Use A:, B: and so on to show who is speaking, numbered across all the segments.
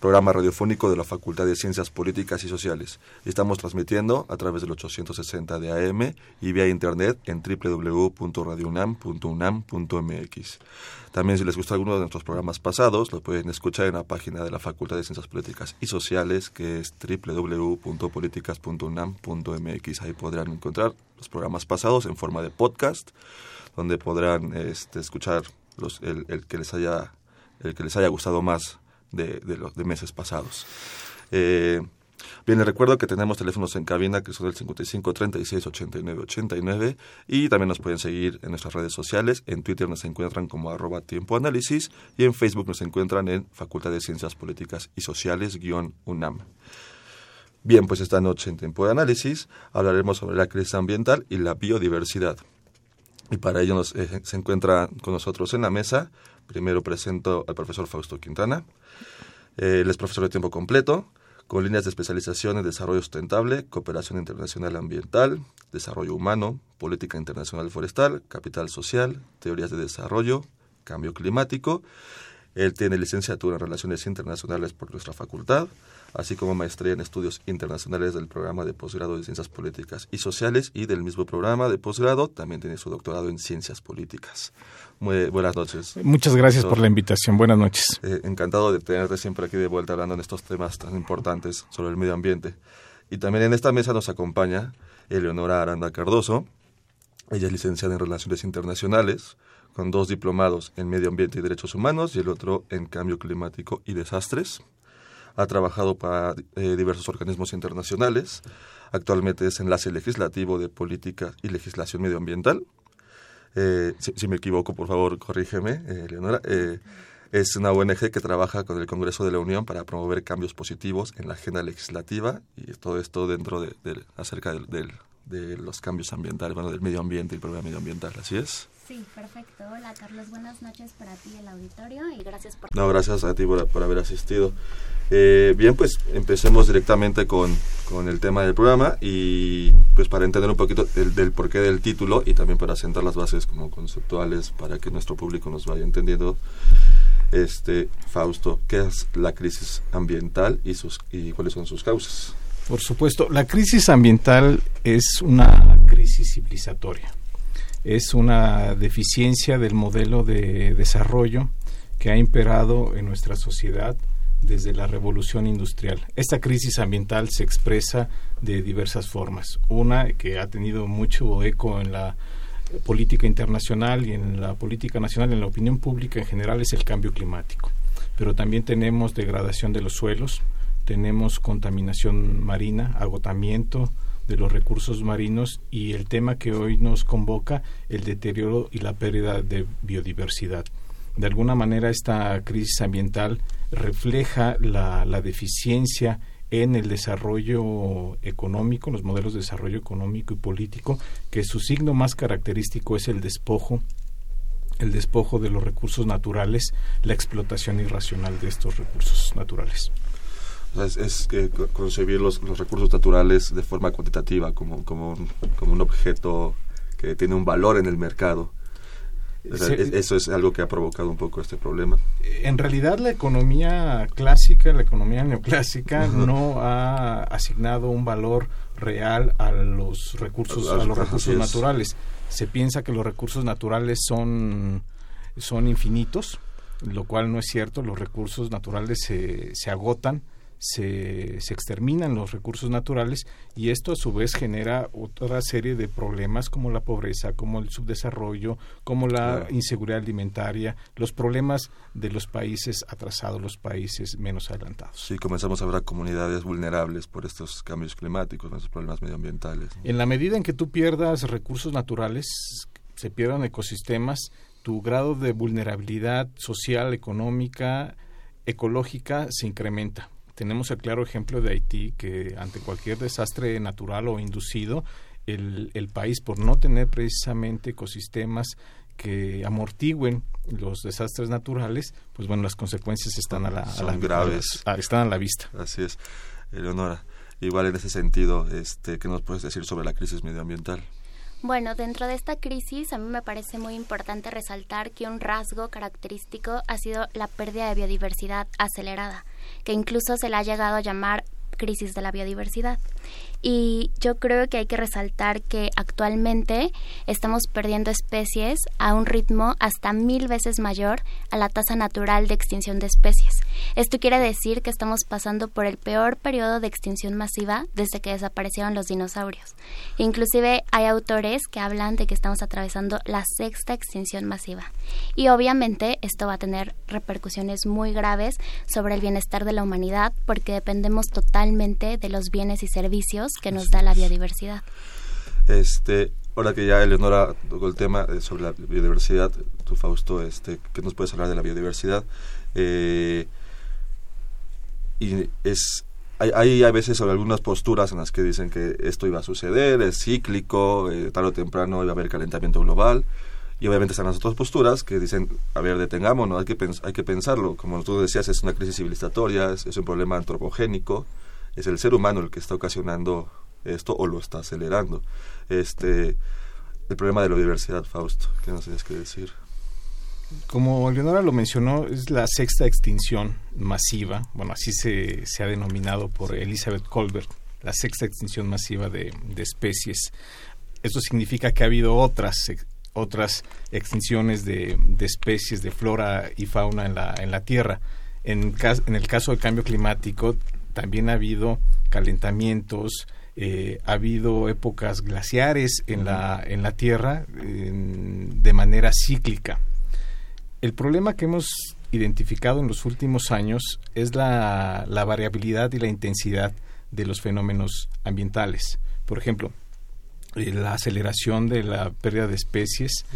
A: programa radiofónico de la Facultad de Ciencias Políticas y Sociales. Estamos transmitiendo a través del 860 de AM y vía internet en www.radiounam.unam.mx. También si les gusta alguno de nuestros programas pasados, lo pueden escuchar en la página de la Facultad de Ciencias Políticas y Sociales, que es www.políticas.unam.mx. Ahí podrán encontrar los programas pasados en forma de podcast, donde podrán este, escuchar los, el, el que les haya el que les haya gustado más de, los meses pasados. Eh, bien, les recuerdo que tenemos teléfonos en cabina que son el 55 36 89 89 y también nos pueden seguir en nuestras redes sociales. En Twitter nos encuentran como arroba tiempo análisis y en Facebook nos encuentran en Facultad de Ciencias Políticas y Sociales guion UNAM. Bien, pues esta noche en Tiempo de Análisis hablaremos sobre la crisis ambiental y la biodiversidad. Y para ello nos, eh, se encuentra con nosotros en la mesa Primero presento al profesor Fausto Quintana. Él es profesor de tiempo completo, con líneas de especialización en desarrollo sustentable, cooperación internacional ambiental, desarrollo humano, política internacional forestal, capital social, teorías de desarrollo, cambio climático. Él tiene licenciatura en Relaciones Internacionales por nuestra facultad, así como maestría en estudios internacionales del programa de posgrado de Ciencias Políticas y Sociales y del mismo programa de posgrado también tiene su doctorado en Ciencias Políticas. Muy buenas noches.
B: Muchas gracias por la invitación. Buenas noches.
A: Eh, encantado de tenerte siempre aquí de vuelta hablando en estos temas tan importantes sobre el medio ambiente. Y también en esta mesa nos acompaña Eleonora Aranda Cardoso. Ella es licenciada en Relaciones Internacionales, con dos diplomados en Medio Ambiente y Derechos Humanos y el otro en Cambio Climático y Desastres. Ha trabajado para eh, diversos organismos internacionales. Actualmente es enlace legislativo de Política y Legislación Medioambiental eh, si, me equivoco, por favor, corrígeme, eh, Leonora, es una ONG que trabaja con el Congreso de la Unión para promover cambios positivos en la agenda legislativa y todo esto dentro de, acerca de los cambios ambientales, bueno, del medio ambiente y el problema medioambiental, ¿así es?
C: Sí, perfecto. Hola Carlos, buenas noches para ti el auditorio y gracias por...
A: No, gracias a ti por, haber asistido. Eh, bien, pues empecemos directamente con, con, el tema del programa y pues para entender un poquito del, porqué del título y también para sentar las bases como conceptuales para que nuestro público nos vaya entendiendo. Este, Fausto, ¿qué es la crisis ambiental y, sus, y cuáles son sus causas?
B: Por supuesto, la crisis ambiental es una crisis civilizatoria es una deficiencia del modelo de desarrollo que ha imperado en nuestra sociedad desde la revolución industrial. Esta crisis ambiental se expresa de diversas formas. Una que ha tenido mucho eco en la política internacional y en la política nacional, en la opinión pública en general, es el cambio climático. Pero también tenemos degradación de los suelos, tenemos contaminación marina, agotamiento, de los recursos marinos y el tema que hoy nos convoca, el deterioro y la pérdida de biodiversidad. De alguna manera esta crisis ambiental refleja la, la deficiencia en el desarrollo económico, los modelos de desarrollo económico y político, que su signo más característico es el despojo el despojo de los recursos naturales, la explotación irracional de estos recursos naturales
A: es, que concebir los, los, recursos naturales de forma cuantitativa, como, como, un, como un objeto que tiene un valor en el mercado. eso es algo que ha provocado un poco este problema.
B: En realidad la economía clásica, la economía neoclásica, no ha asignado un valor real a los recursos, a, los recursos naturales. Se piensa que los recursos naturales son, son infinitos, lo cual no es cierto. Los recursos naturales se, se agotan se, se, exterminan los recursos naturales y esto a su vez genera otra serie de problemas como la pobreza, como el subdesarrollo, como la inseguridad alimentaria, los problemas de los países atrasados, los países menos adelantados.
A: Sí, comenzamos a ver comunidades vulnerables por estos cambios climáticos, estos problemas medioambientales.
B: En la medida en que tú pierdas recursos naturales, se pierdan ecosistemas, tu grado de vulnerabilidad social, económica, ecológica se incrementa. Tenemos el claro ejemplo de Haití, que ante cualquier desastre natural o inducido, el, el país, por no tener precisamente ecosistemas que amortigüen los desastres naturales, pues bueno, las consecuencias están a la, a la
A: graves.
B: A, están a la vista.
A: Así es. Eleonora, igual en ese sentido, este, ¿qué nos puedes decir sobre la crisis medioambiental?
C: Bueno, dentro de esta crisis a mí me parece muy importante resaltar que un rasgo característico ha sido la pérdida de biodiversidad acelerada, que incluso se le ha llegado a llamar crisis de la biodiversidad. Y yo creo que hay que resaltar que actualmente estamos perdiendo especies a un ritmo hasta mil veces mayor a la tasa natural de extinción de especies. Esto quiere decir que estamos pasando por el peor periodo de extinción masiva desde que desaparecieron los dinosaurios. Inclusive hay autores que hablan de que estamos atravesando la sexta extinción masiva. Y obviamente esto va a tener repercusiones muy graves sobre el bienestar de la humanidad porque dependemos totalmente de los bienes y servicios que nos da la biodiversidad.
A: Este, ahora que ya Eleonora tocó el tema eh, sobre la biodiversidad, tú Fausto, este, ¿qué nos puedes hablar de la biodiversidad? Eh, y es hay, hay a veces algunas posturas en las que dicen que esto iba a suceder, es cíclico, eh, tarde o temprano iba a haber calentamiento global. Y obviamente están las otras posturas que dicen, a ver, detengámonos, hay que, hay que pensarlo. Como tú decías, es una crisis civilizatoria, es, un problema antropogénico es el ser humano el que está ocasionando esto o lo está acelerando. Este, el problema de la biodiversidad, Fausto, ¿qué nos tienes que decir?
B: Como Leonora lo mencionó, es la sexta extinción masiva, bueno, así se, se ha denominado por Elizabeth Colbert, la sexta extinción masiva de, de especies. Esto significa que ha habido otras otras extinciones de, de, especies de flora y fauna en la, en la Tierra. En, en el caso del cambio climático, también ha habido calentamientos, eh, ha habido épocas glaciares en la, en la Tierra de manera cíclica. El problema que hemos identificado en los últimos años es la, la variabilidad y la intensidad de los fenómenos ambientales. Por ejemplo, eh, la aceleración de la pérdida de especies,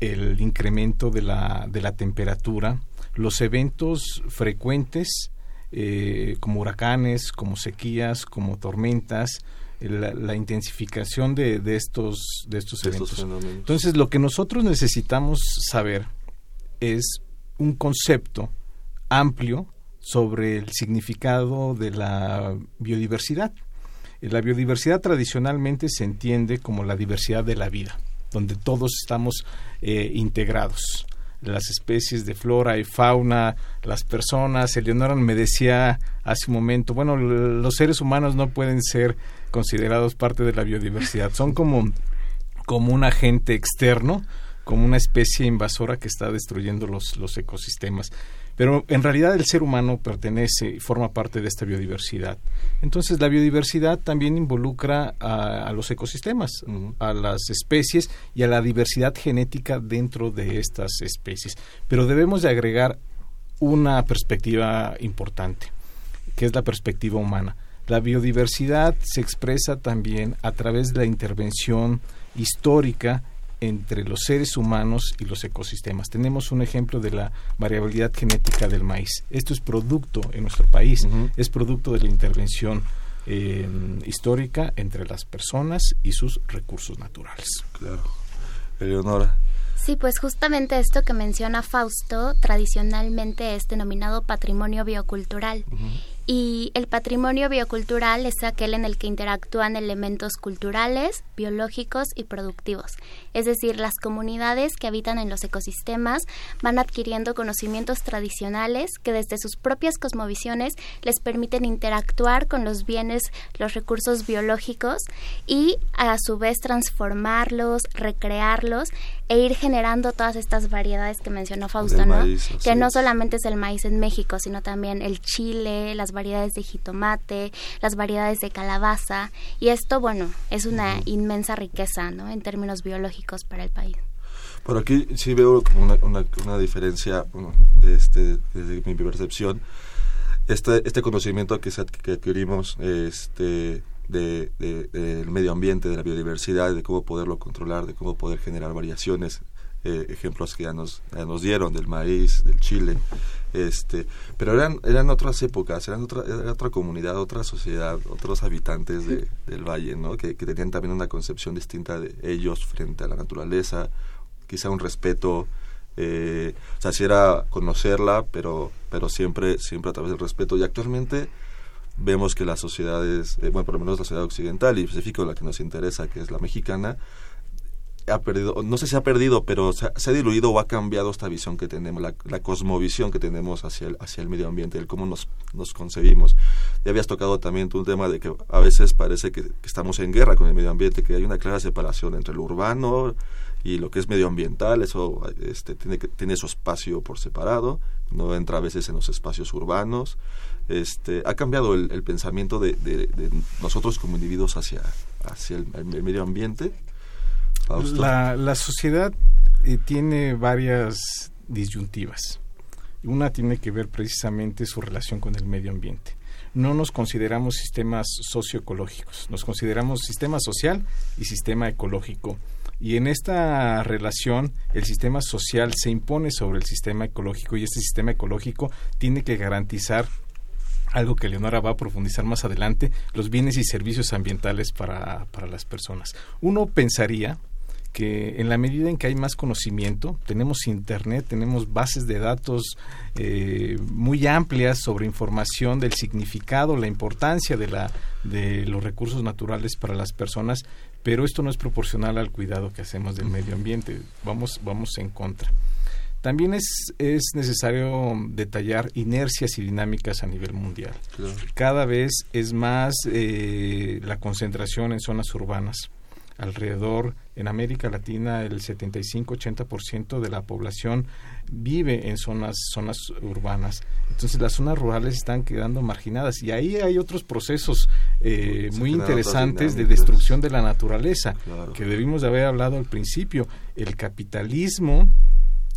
B: el incremento de la, de la temperatura, los eventos frecuentes eh, como huracanes, como sequías, como tormentas, eh, la, intensificación de, estos, de estos eventos. Entonces, lo que nosotros necesitamos saber es un concepto amplio sobre el significado de la biodiversidad. Eh, la biodiversidad tradicionalmente se entiende como la diversidad de la vida, donde todos estamos integrados las especies de flora y fauna, las personas. Eleonora me decía hace un momento, bueno, los seres humanos no pueden ser considerados parte de la biodiversidad, son como, como un agente externo, como una especie invasora que está destruyendo los, los ecosistemas. Pero en realidad el ser humano pertenece y forma parte de esta biodiversidad. Entonces la biodiversidad también involucra a, los ecosistemas, a las especies y a la diversidad genética dentro de estas especies. Pero debemos de agregar una perspectiva importante, que es la perspectiva humana. La biodiversidad se expresa también a través de la intervención histórica entre los seres humanos y los ecosistemas. Tenemos un ejemplo de la variabilidad genética del maíz. Esto es producto en nuestro país, es producto de la intervención eh, histórica entre las personas y sus recursos naturales.
A: Claro. Eleonora.
C: Sí, pues justamente esto que menciona Fausto tradicionalmente es denominado patrimonio biocultural. Y el patrimonio biocultural es aquel en el que interactúan elementos culturales, biológicos y productivos. Es decir, las comunidades que habitan en los ecosistemas van adquiriendo conocimientos tradicionales que desde sus propias cosmovisiones les permiten interactuar con los bienes, los recursos biológicos y a su vez transformarlos, recrearlos e ir generando todas estas variedades que mencionó Fausto, ¿no? que no solamente es el maíz en México, sino también el chile, las variedades de jitomate, las variedades de calabaza, y esto, bueno, es una inmensa riqueza, ¿no? En términos biológicos para el país.
A: Por aquí sí veo como una, una, diferencia este, desde mi percepción. Este, este conocimiento que, que adquirimos este, de, del medio ambiente, de la biodiversidad, de cómo poderlo controlar, de cómo poder generar variaciones, eh, ejemplos que ya nos, nos dieron del maíz, del chile, este, pero eran, eran otras épocas, eran otra, era otra comunidad, otra sociedad, otros habitantes de, del valle, ¿no? Que, que, tenían también una concepción distinta de ellos frente a la naturaleza, quizá un respeto, eh, o sea, si era conocerla, pero, pero siempre, siempre a través del respeto. Y actualmente vemos que las sociedades, eh, bueno, por lo menos la sociedad occidental y específico la que nos interesa, que es la mexicana, ha perdido, no sé si ha perdido, pero se ha, diluido o ha cambiado esta visión que tenemos, la, cosmovisión que tenemos hacia el, hacia el medio ambiente, el cómo nos, nos concebimos. Ya habías tocado también un tema de que a veces parece que, estamos en guerra con el medio ambiente, que hay una clara separación entre lo urbano y lo que es medioambiental, eso este, tiene, que, tiene su espacio por separado, no entra a veces en los espacios urbanos este, ha cambiado el, pensamiento de, nosotros como individuos hacia, hacia el, medio ambiente.
B: La, la, sociedad eh, tiene varias disyuntivas. Una tiene que ver precisamente su relación con el medio ambiente. No nos consideramos sistemas socioecológicos, nos consideramos sistema social y sistema ecológico. Y en esta relación el sistema social se impone sobre el sistema ecológico y este sistema ecológico tiene que garantizar algo que Leonora va a profundizar más adelante, los bienes y servicios ambientales para, para las personas. Uno pensaría que en la medida en que hay más conocimiento, tenemos Internet, tenemos bases de datos eh, muy amplias sobre información del significado, la importancia de, la, de los recursos naturales para las personas, pero esto no es proporcional al cuidado que hacemos del medio ambiente. Vamos, vamos en contra. También es, es necesario detallar inercias y dinámicas a nivel mundial. Cada vez es más eh, la concentración en zonas urbanas. Alrededor, en América Latina, el 75-80% de la población vive en zonas, zonas urbanas. Entonces las zonas rurales están quedando marginadas. Y ahí hay otros procesos eh, muy interesantes de destrucción de la naturaleza que debimos de haber hablado al principio. El capitalismo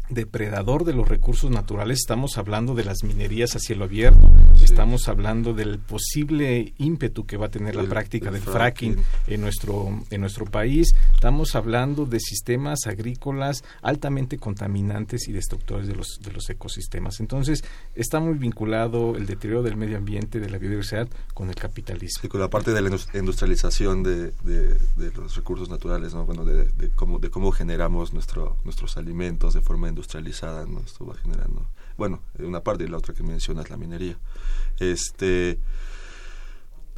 B: depredador de los recursos naturales, estamos hablando de las minerías a cielo abierto, estamos hablando del posible ímpetu que va a tener la práctica del fracking, en nuestro en nuestro país, estamos hablando de sistemas agrícolas altamente contaminantes y destructores de los de los ecosistemas. Entonces, está muy vinculado el deterioro del medio ambiente, de la biodiversidad con el capitalismo.
A: Y con la parte de la industrialización de, de, los recursos naturales, ¿no? Bueno, de, de, cómo de cómo generamos nuestro, nuestros alimentos de forma industrializada, ¿no? Esto va generando, bueno, una parte y la otra que mencionas, la minería. Este,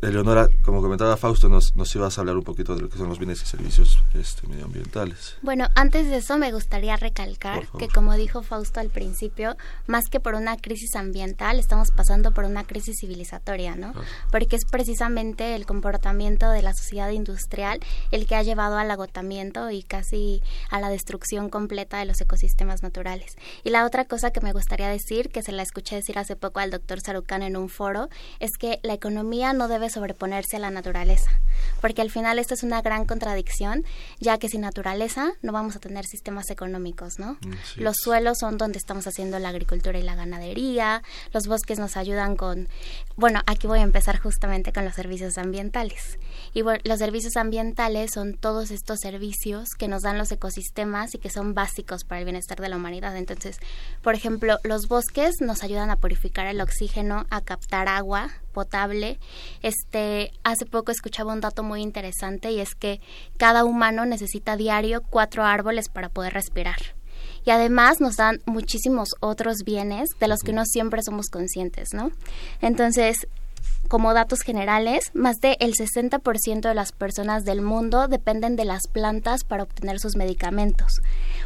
A: Eleonora, como comentaba Fausto, nos, nos ibas a hablar un poquito de lo que son los bienes y servicios este, medioambientales.
C: Bueno, antes de eso me gustaría recalcar que, como dijo Fausto al principio, más que por una crisis ambiental, estamos pasando por una crisis civilizatoria, ¿no? Porque es precisamente el comportamiento de la sociedad industrial el que ha llevado al agotamiento y casi a la destrucción completa de los ecosistemas naturales. Y la otra cosa que me gustaría decir, que se la escuché decir hace poco al doctor Sarucán en un foro, es que la economía no debe sobreponerse a la naturaleza, porque al final esto es una gran contradicción, ya que sin naturaleza no vamos a tener sistemas económicos, ¿no? los suelos son donde estamos haciendo la agricultura y la ganadería, los bosques nos ayudan con, bueno, aquí voy a empezar justamente con los servicios ambientales. Y bueno, los servicios ambientales son todos estos servicios que nos dan los ecosistemas y que son básicos para el bienestar de la humanidad. Entonces, por ejemplo, los bosques nos ayudan a purificar el oxígeno, a captar agua potable. Este, hace poco escuchaba un dato muy interesante y es que cada humano necesita diario cuatro árboles para poder respirar. Y además nos dan muchísimos otros bienes de los que no siempre somos conscientes, ¿no? Entonces, como datos generales, más del 60% de las personas del mundo dependen de las plantas para obtener sus medicamentos.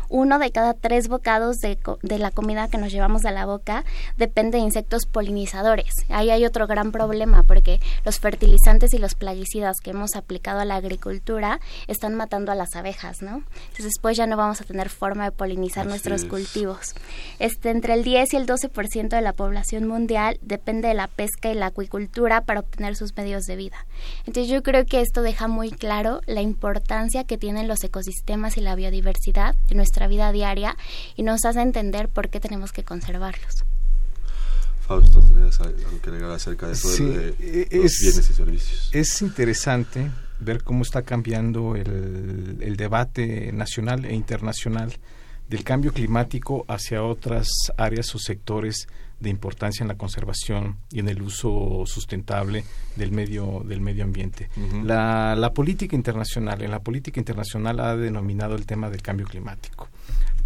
C: Uno de cada tres bocados de, de, la comida que nos llevamos a la boca depende de insectos polinizadores. Ahí hay otro gran problema porque los fertilizantes y los plaguicidas que hemos aplicado a la agricultura están matando a las abejas, ¿no? Entonces después ya no vamos a tener forma de polinizar nuestros cultivos. Este, entre el 10 y el 12% de la población mundial depende de la pesca y la acuicultura para obtener sus medios de vida. Entonces yo creo que esto deja muy claro la importancia que tienen los ecosistemas y la biodiversidad en nuestra vida diaria y nos hace entender por qué tenemos que conservarlos.
A: Fausto, ¿tienes algo que agregar acerca de, eso de e, los bienes y servicios?
B: Es interesante ver cómo está cambiando el, el debate nacional e internacional del cambio climático hacia otras áreas o sectores de importancia en la conservación y en el uso sustentable del medio del medio ambiente. la, la, política internacional, en la política internacional ha denominado el tema del cambio climático.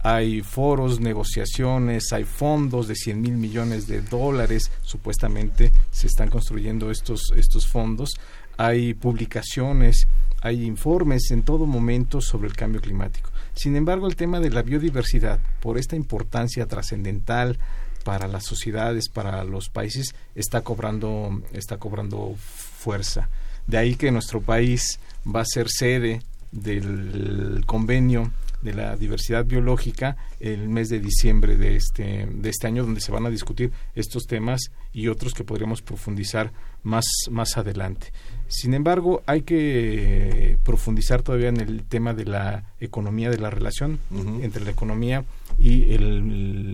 B: Hay foros, negociaciones, hay fondos de 100 mil millones de dólares, supuestamente se están construyendo estos, estos fondos, hay publicaciones, hay informes en todo momento sobre el cambio climático. Sin embargo, el tema de la biodiversidad, por esta importancia trascendental para las sociedades, para los países, está cobrando, está cobrando fuerza. De ahí que nuestro país va a ser sede del convenio de la diversidad biológica el mes de diciembre de este, de este año, donde se van a discutir estos temas y otros que podríamos profundizar más, más adelante. Sin embargo, hay que profundizar todavía en el tema de la economía, de la relación entre la economía y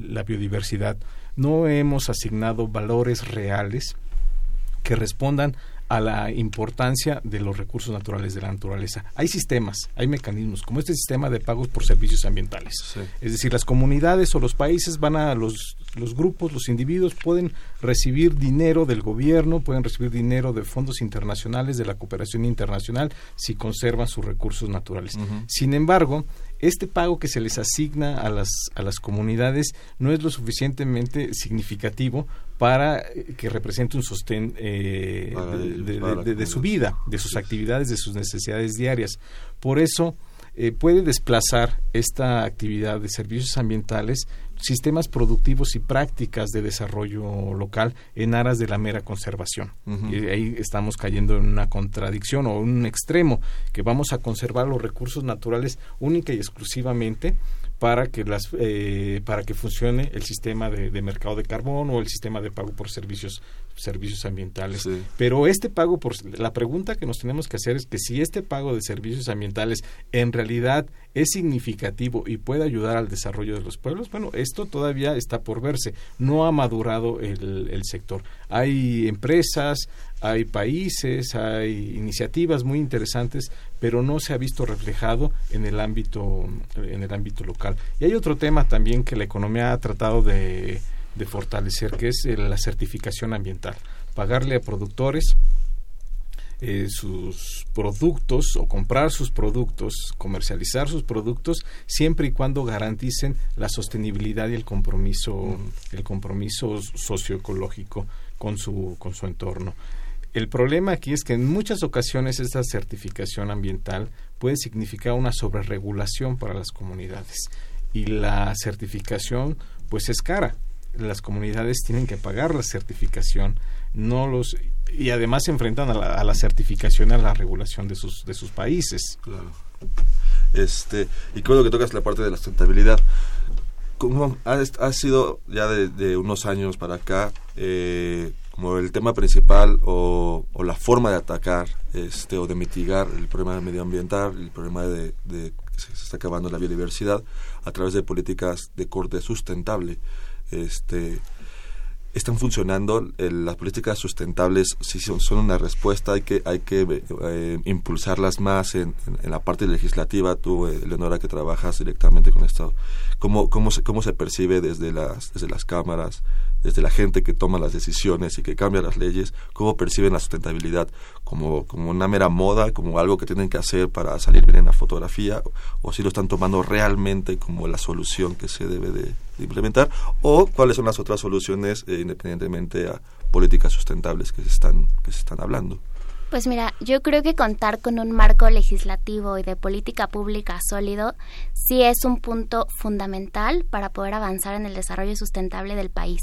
B: la biodiversidad. No hemos asignado valores reales que respondan a la importancia de los recursos naturales de la naturaleza. Hay sistemas, hay mecanismos, como este sistema de pagos por servicios ambientales. Es decir, las comunidades o los países van a los, los grupos, los individuos pueden recibir dinero del gobierno, pueden recibir dinero de fondos internacionales, de la cooperación internacional, si conservan sus recursos naturales. Sin embargo, este pago que se les asigna a las, a las comunidades no es lo suficientemente significativo para que represente un sostén eh, de, su vida, de sus actividades, de sus necesidades diarias. Por eso eh, puede desplazar esta actividad de servicios ambientales sistemas productivos y prácticas de desarrollo local en aras de la mera conservación. Y ahí estamos cayendo en una contradicción o en un extremo, que vamos a conservar los recursos naturales única y exclusivamente para que las eh, para que funcione el sistema de, mercado de carbón o el sistema de pago por servicios servicios ambientales. Pero este pago por la pregunta que nos tenemos que hacer es que si este pago de servicios ambientales en realidad es significativo y puede ayudar al desarrollo de los pueblos bueno esto todavía está por verse. No ha madurado el, el sector. Hay empresas hay países, hay iniciativas muy interesantes, pero no se ha visto reflejado en el ámbito en el ámbito local. Y hay otro tema también que la economía ha tratado de, fortalecer, que es la certificación ambiental. Pagarle a productores eh, sus productos o comprar sus productos, comercializar sus productos, siempre y cuando garanticen la sostenibilidad y el compromiso, el compromiso socioecológico con su, con su entorno. El problema aquí es que en muchas ocasiones esta certificación ambiental puede significar una sobreregulación para las comunidades y la certificación pues es cara. Las comunidades tienen que pagar la certificación, no los y además se enfrentan a la, certificación a la regulación de sus de sus países.
A: Claro. Este y creo que tocas la parte de la sustentabilidad. ¿Cómo ha, sido ya de, unos años para acá eh, como el tema principal o, la forma de atacar este o de mitigar el problema medioambiental, el problema de, que se está acabando la biodiversidad a través de políticas de corte sustentable. Este, están funcionando las políticas sustentables si son, una respuesta hay que hay que eh, impulsarlas más en, la parte legislativa tú eh, que trabajas directamente con esto cómo cómo se cómo se percibe desde las desde las cámaras desde la gente que toma las decisiones y que cambia las leyes, cómo perciben la sustentabilidad como, como una mera moda, como algo que tienen que hacer para salir bien en la fotografía, o si lo están tomando realmente como la solución que se debe de, implementar, o cuáles son las otras soluciones eh, independientemente a políticas sustentables que se están, que se están hablando.
C: Pues mira, yo creo que contar con un marco legislativo y de política pública sólido sí es un punto fundamental para poder avanzar en el desarrollo sustentable del país.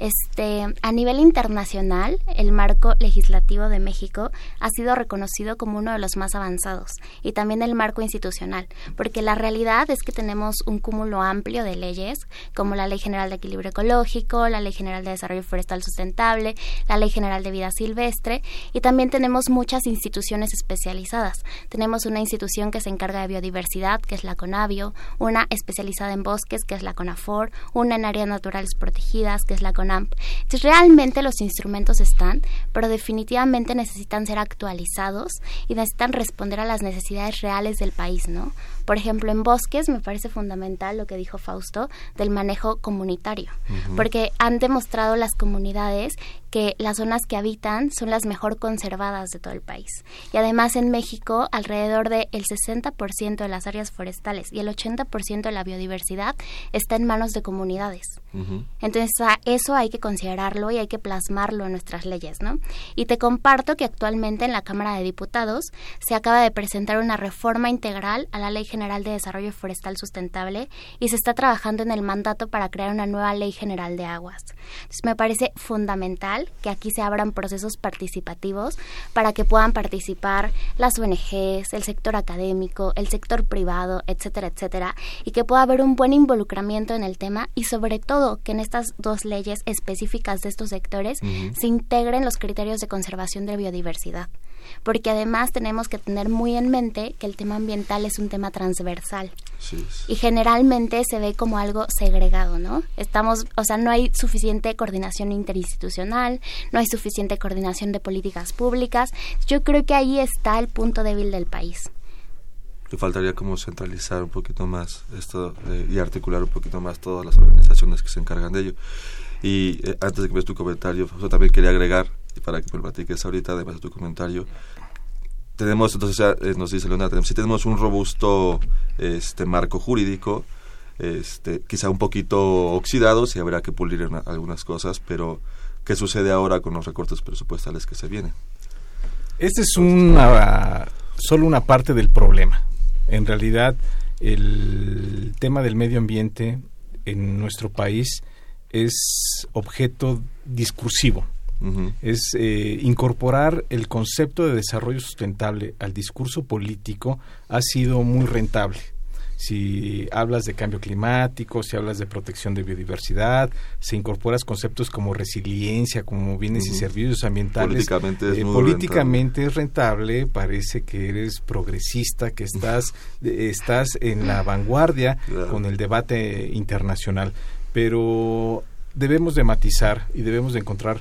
C: Este, a nivel internacional, el marco legislativo de México ha sido reconocido como uno de los más avanzados y también el marco institucional, porque la realidad es que tenemos un cúmulo amplio de leyes, como la Ley General de Equilibrio Ecológico, la Ley General de Desarrollo Forestal Sustentable, la Ley General de Vida Silvestre y también tenemos muchas instituciones especializadas. Tenemos una institución que se encarga de biodiversidad, que es la CONAVIO, una especializada en bosques, que es la CONAFOR, una en áreas naturales protegidas, que es la Entonces, realmente los instrumentos están, pero definitivamente necesitan ser actualizados y necesitan responder a las necesidades reales del país, ¿no? Por ejemplo, en bosques me parece fundamental lo que dijo Fausto del manejo comunitario, porque han demostrado las comunidades que las zonas que habitan son las mejor conservadas de todo el país. Y además en México, alrededor del 60% de las áreas forestales y el 80% de la biodiversidad está en manos de comunidades. Entonces, eso hay que considerarlo y hay que plasmarlo en nuestras leyes, ¿no? Y te comparto que actualmente en la Cámara de Diputados se acaba de presentar una reforma integral a la Ley General de Desarrollo Forestal Sustentable y se está trabajando en el mandato para crear una nueva Ley General de Aguas. Entonces, me parece fundamental que aquí se abran procesos participativos para que puedan participar las ONGs, el sector académico, el sector privado, etcétera, etcétera, y que pueda haber un buen involucramiento en el tema y sobre todo que en estas dos leyes específicas de estos sectores se integren los criterios de conservación de biodiversidad porque además tenemos que tener muy en mente que el tema ambiental es un tema transversal. Y generalmente se ve como algo segregado, ¿no? Estamos, o sea, no hay suficiente coordinación interinstitucional, no hay suficiente coordinación de políticas públicas. Yo creo que ahí está el punto débil del país.
A: Le faltaría como centralizar un poquito más esto eh, y articular un poquito más todas las organizaciones que se encargan de ello. Y eh, antes de que veas tu comentario, yo también quería agregar para que me platiques ahorita, además de tu comentario. Tenemos, entonces, eh, nos dice Leonardo, si tenemos un robusto este marco jurídico, este, quizá un poquito oxidado, si habrá que pulir algunas cosas, pero ¿qué sucede ahora con los recortes presupuestales que se vienen?
B: Esta es una, solo una parte del problema. En realidad, el tema del medio ambiente en nuestro país es objeto discursivo es eh, incorporar el concepto de desarrollo sustentable al discurso político ha sido muy rentable. Si hablas de cambio climático, si hablas de protección de biodiversidad, se incorporas conceptos como resiliencia, como bienes y servicios ambientales.
A: Políticamente es,
B: eh, políticamente es rentable, parece que eres progresista, que estás, estás en la vanguardia con el debate internacional. Pero debemos de matizar y debemos de encontrar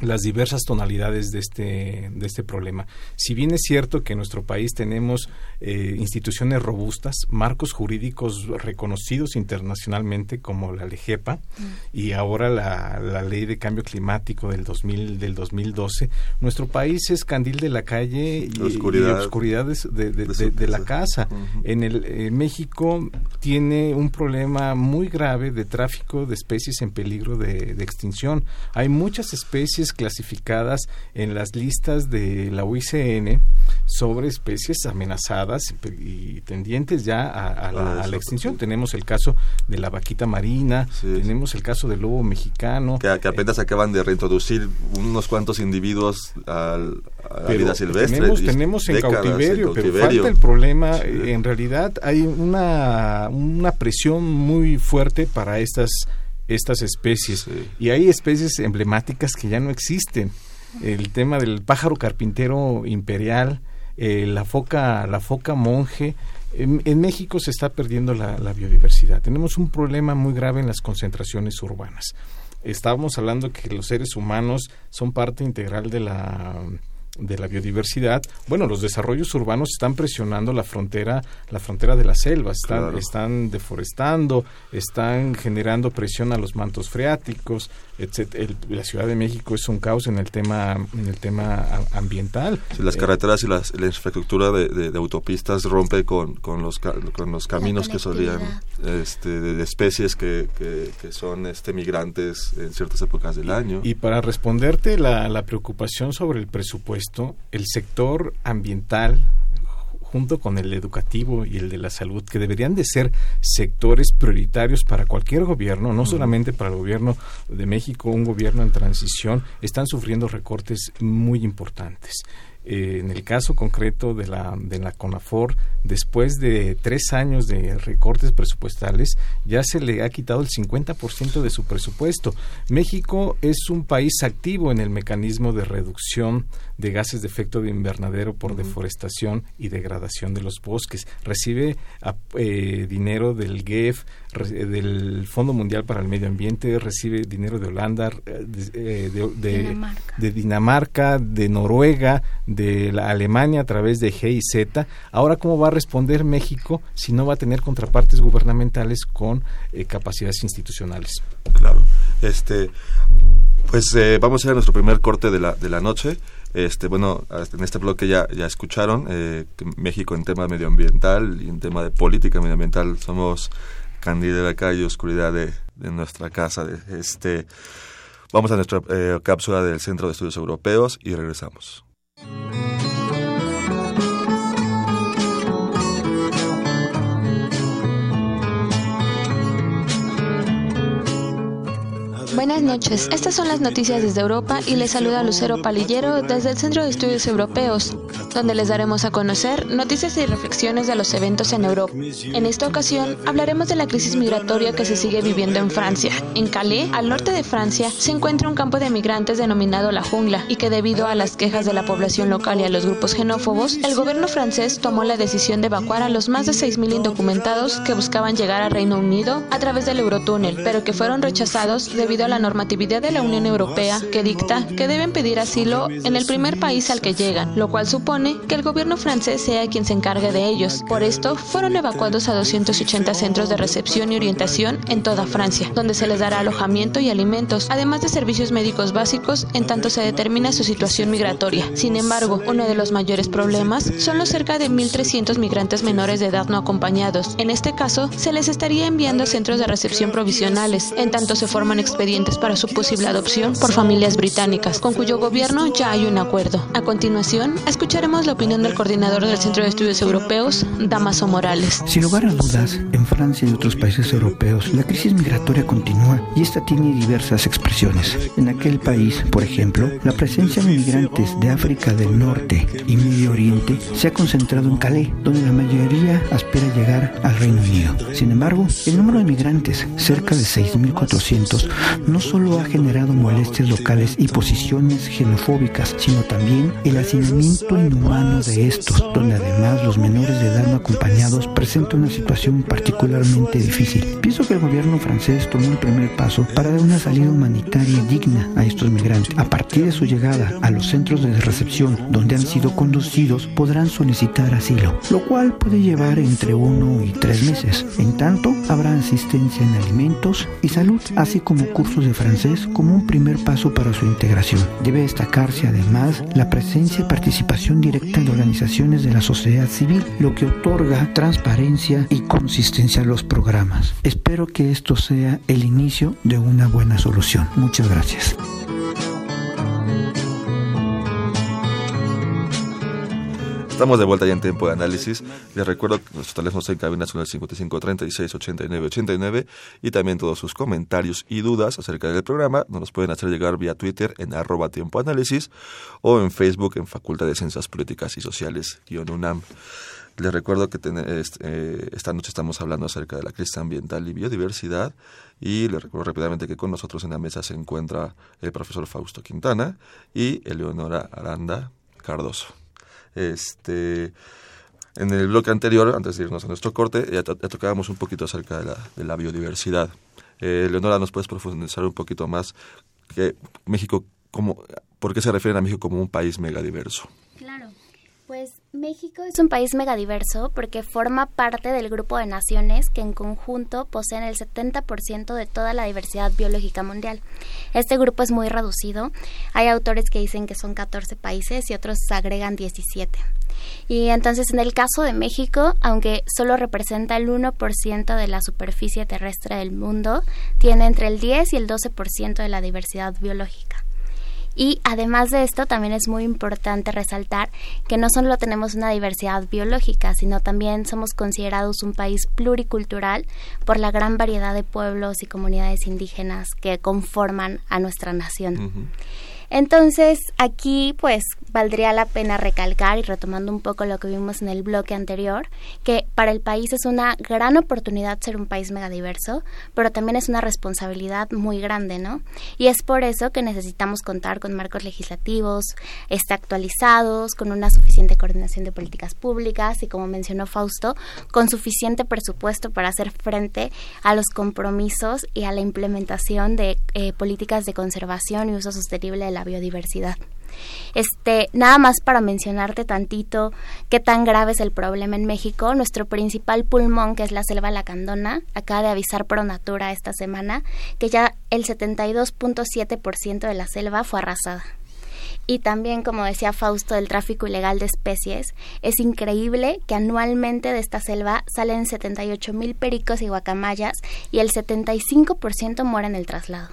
B: las diversas tonalidades de este, de este problema. Si bien es cierto que en nuestro país tenemos eh, instituciones robustas, marcos jurídicos reconocidos internacionalmente como la LEGEPA mm. y ahora la, la, Ley de Cambio Climático del, 2000, del 2012, nuestro país es candil de la calle y, oscuridades de, de, la casa. En el en México tiene un problema muy grave de tráfico de especies en peligro de extinción. Hay muchas especies clasificadas en las listas de la UICN sobre especies amenazadas y tendientes ya a, la, extinción. Tenemos el caso de la vaquita marina, tenemos el caso del lobo mexicano.
A: Que, apenas acaban de reintroducir unos cuantos individuos a la vida silvestre.
B: Tenemos, tenemos en, cautiverio, pero falta el problema. En realidad hay una, una presión muy fuerte para estas estas especies. Y hay especies emblemáticas que ya no existen. El tema del pájaro carpintero imperial, eh, la foca, la foca monje. En, México se está perdiendo la, la, biodiversidad. Tenemos un problema muy grave en las concentraciones urbanas. Estábamos hablando que los seres humanos son parte integral de la de la biodiversidad, bueno, los desarrollos urbanos están presionando la frontera, la frontera de la selva, están, están deforestando, están generando presión a los mantos freáticos, la Ciudad de México es un caos en el tema, en el tema ambiental.
A: las eh, carreteras y la infraestructura de, autopistas rompe con, con, los, con los caminos que solían, este, de, especies que, que, son este, migrantes en ciertas épocas del año.
B: Y para responderte la, la preocupación sobre el presupuesto, esto, el sector ambiental, junto con el educativo y el de la salud, que deberían de ser sectores prioritarios para cualquier gobierno, no solamente para el gobierno de México, un gobierno en transición, están sufriendo recortes muy importantes. Eh, en el caso concreto de la, de la CONAFOR, después de tres años de recortes presupuestales, ya se le ha quitado el 50% de su presupuesto. México es un país activo en el mecanismo de reducción de gases de efecto de invernadero por deforestación y degradación de los bosques. Recibe eh, dinero del GEF, del Fondo Mundial para el Medio Ambiente, recibe dinero de Holanda, eh, de, Dinamarca. de, Dinamarca. de Noruega, de la Alemania a través de G y Z. Ahora, ¿cómo va a responder México si no va a tener contrapartes gubernamentales con eh, capacidades institucionales?
A: Claro. Este, pues vamos a ir a nuestro primer corte de la, de la noche. Este, bueno, en este bloque ya, escucharon eh, México en tema medioambiental y en tema de política medioambiental somos candida de la calle, oscuridad de, de nuestra casa. De, este, vamos a nuestra eh, cápsula del Centro de Estudios Europeos y regresamos.
D: Buenas noches, estas son las noticias desde Europa y les saluda Lucero Palillero desde el Centro de Estudios Europeos, donde les daremos a conocer noticias y reflexiones de los eventos en Europa. En esta ocasión hablaremos de la crisis migratoria que se sigue viviendo en Francia. En Calais, al norte de Francia, se encuentra un campo de migrantes denominado La Jungla y que debido a las quejas de la población local y a los grupos xenófobos, el gobierno francés tomó la decisión de evacuar a los más de 6.000 indocumentados que buscaban llegar al Reino Unido a través del Eurotúnel, pero que fueron rechazados debido a la normatividad de la Unión Europea que dicta que deben pedir asilo en el primer país al que llegan, lo cual supone que el gobierno francés sea quien se encargue de ellos. Por esto, fueron evacuados a 280 centros de recepción y orientación en toda Francia, donde se les dará alojamiento y alimentos, además de servicios médicos básicos en tanto se determina su situación migratoria. Sin embargo, uno de los mayores problemas son los cerca de 1.300 migrantes menores de edad no acompañados. En este caso, se les estaría enviando a centros de recepción provisionales, en tanto se forman expedientes para su posible adopción por familias británicas, con cuyo gobierno ya hay un acuerdo. A continuación, escucharemos la opinión del coordinador del Centro de Estudios Europeos, Damaso Morales.
E: Sin lugar a dudas, en Francia y otros países europeos, la crisis migratoria continúa y esta tiene diversas expresiones. En aquel país, por ejemplo, la presencia de migrantes de África del Norte y Medio Oriente se ha concentrado en Calais, donde la mayoría aspira llegar al Reino Unido. Sin embargo, el número de migrantes, cerca de 6.400, no solo ha generado molestias locales y posiciones xenofóbicas, sino también el hacinamiento inhumano de estos, donde además los menores de edad no acompañados presentan una situación particularmente difícil. Pienso que el gobierno francés tomó el primer paso para dar una salida humanitaria digna a estos migrantes. A partir de su llegada a los centros de recepción donde han sido conducidos, podrán solicitar asilo, lo cual puede llevar entre uno y tres meses. En tanto, habrá asistencia en alimentos y salud, así como cursos de francés como un primer paso para su integración. Debe destacarse además la presencia y participación directa de organizaciones de la sociedad civil, lo que otorga transparencia y consistencia a los programas. Espero que esto sea el inicio de una buena solución. Muchas gracias.
A: Estamos de vuelta ya en tiempo de análisis. Les recuerdo que nuestros teléfonos en cabina son el 55 36 89 89 y también todos sus comentarios y dudas acerca del programa nos los pueden hacer llegar vía Twitter en arroba tiempo análisis o en Facebook en Facultad de Ciencias Políticas y Sociales UNAM. Les recuerdo que eh, esta noche estamos hablando acerca de la crisis ambiental y biodiversidad y les recuerdo rápidamente que con nosotros en la mesa se encuentra el profesor Fausto Quintana y Eleonora Aranda Cardoso. Este, en el bloque anterior, antes de irnos a nuestro corte, ya, tocábamos un poquito acerca de la, de la biodiversidad. Eh, Leonora, ¿nos puedes profundizar un poquito más que México, como, por qué se refiere a México como un país megadiverso?
C: Claro, pues México es un país megadiverso porque forma parte del grupo de naciones que en conjunto poseen el 70% de toda la diversidad biológica mundial. Este grupo es muy reducido. Hay autores que dicen que son 14 países y otros agregan 17. Y entonces en el caso de México, aunque solo representa el 1% de la superficie terrestre del mundo, tiene entre el 10 y el 12% de la diversidad biológica. Y además de esto, también es muy importante resaltar que no solo tenemos una diversidad biológica, sino también somos considerados un país pluricultural por la gran variedad de pueblos y comunidades indígenas que conforman a nuestra nación. Entonces, aquí pues valdría la pena recalcar y retomando un poco lo que vimos en el bloque anterior, que para el país es una gran oportunidad ser un país megadiverso, pero también es una responsabilidad muy grande, ¿no? Y es por eso que necesitamos contar con marcos legislativos este, actualizados, con una suficiente coordinación de políticas públicas y, como mencionó Fausto, con suficiente presupuesto para hacer frente a los compromisos y a la implementación de eh, políticas de conservación y uso sostenible de la biodiversidad. Este, nada más para mencionarte tantito qué tan grave es el problema en México, nuestro principal pulmón, que es la selva lacandona, acaba de avisar Pro Natura esta semana que ya el 72.7% de la selva fue arrasada. Y también, como decía Fausto, del tráfico ilegal de especies. Es increíble que anualmente de esta selva salen 78 mil pericos y guacamayas y el 75% muere en el traslado.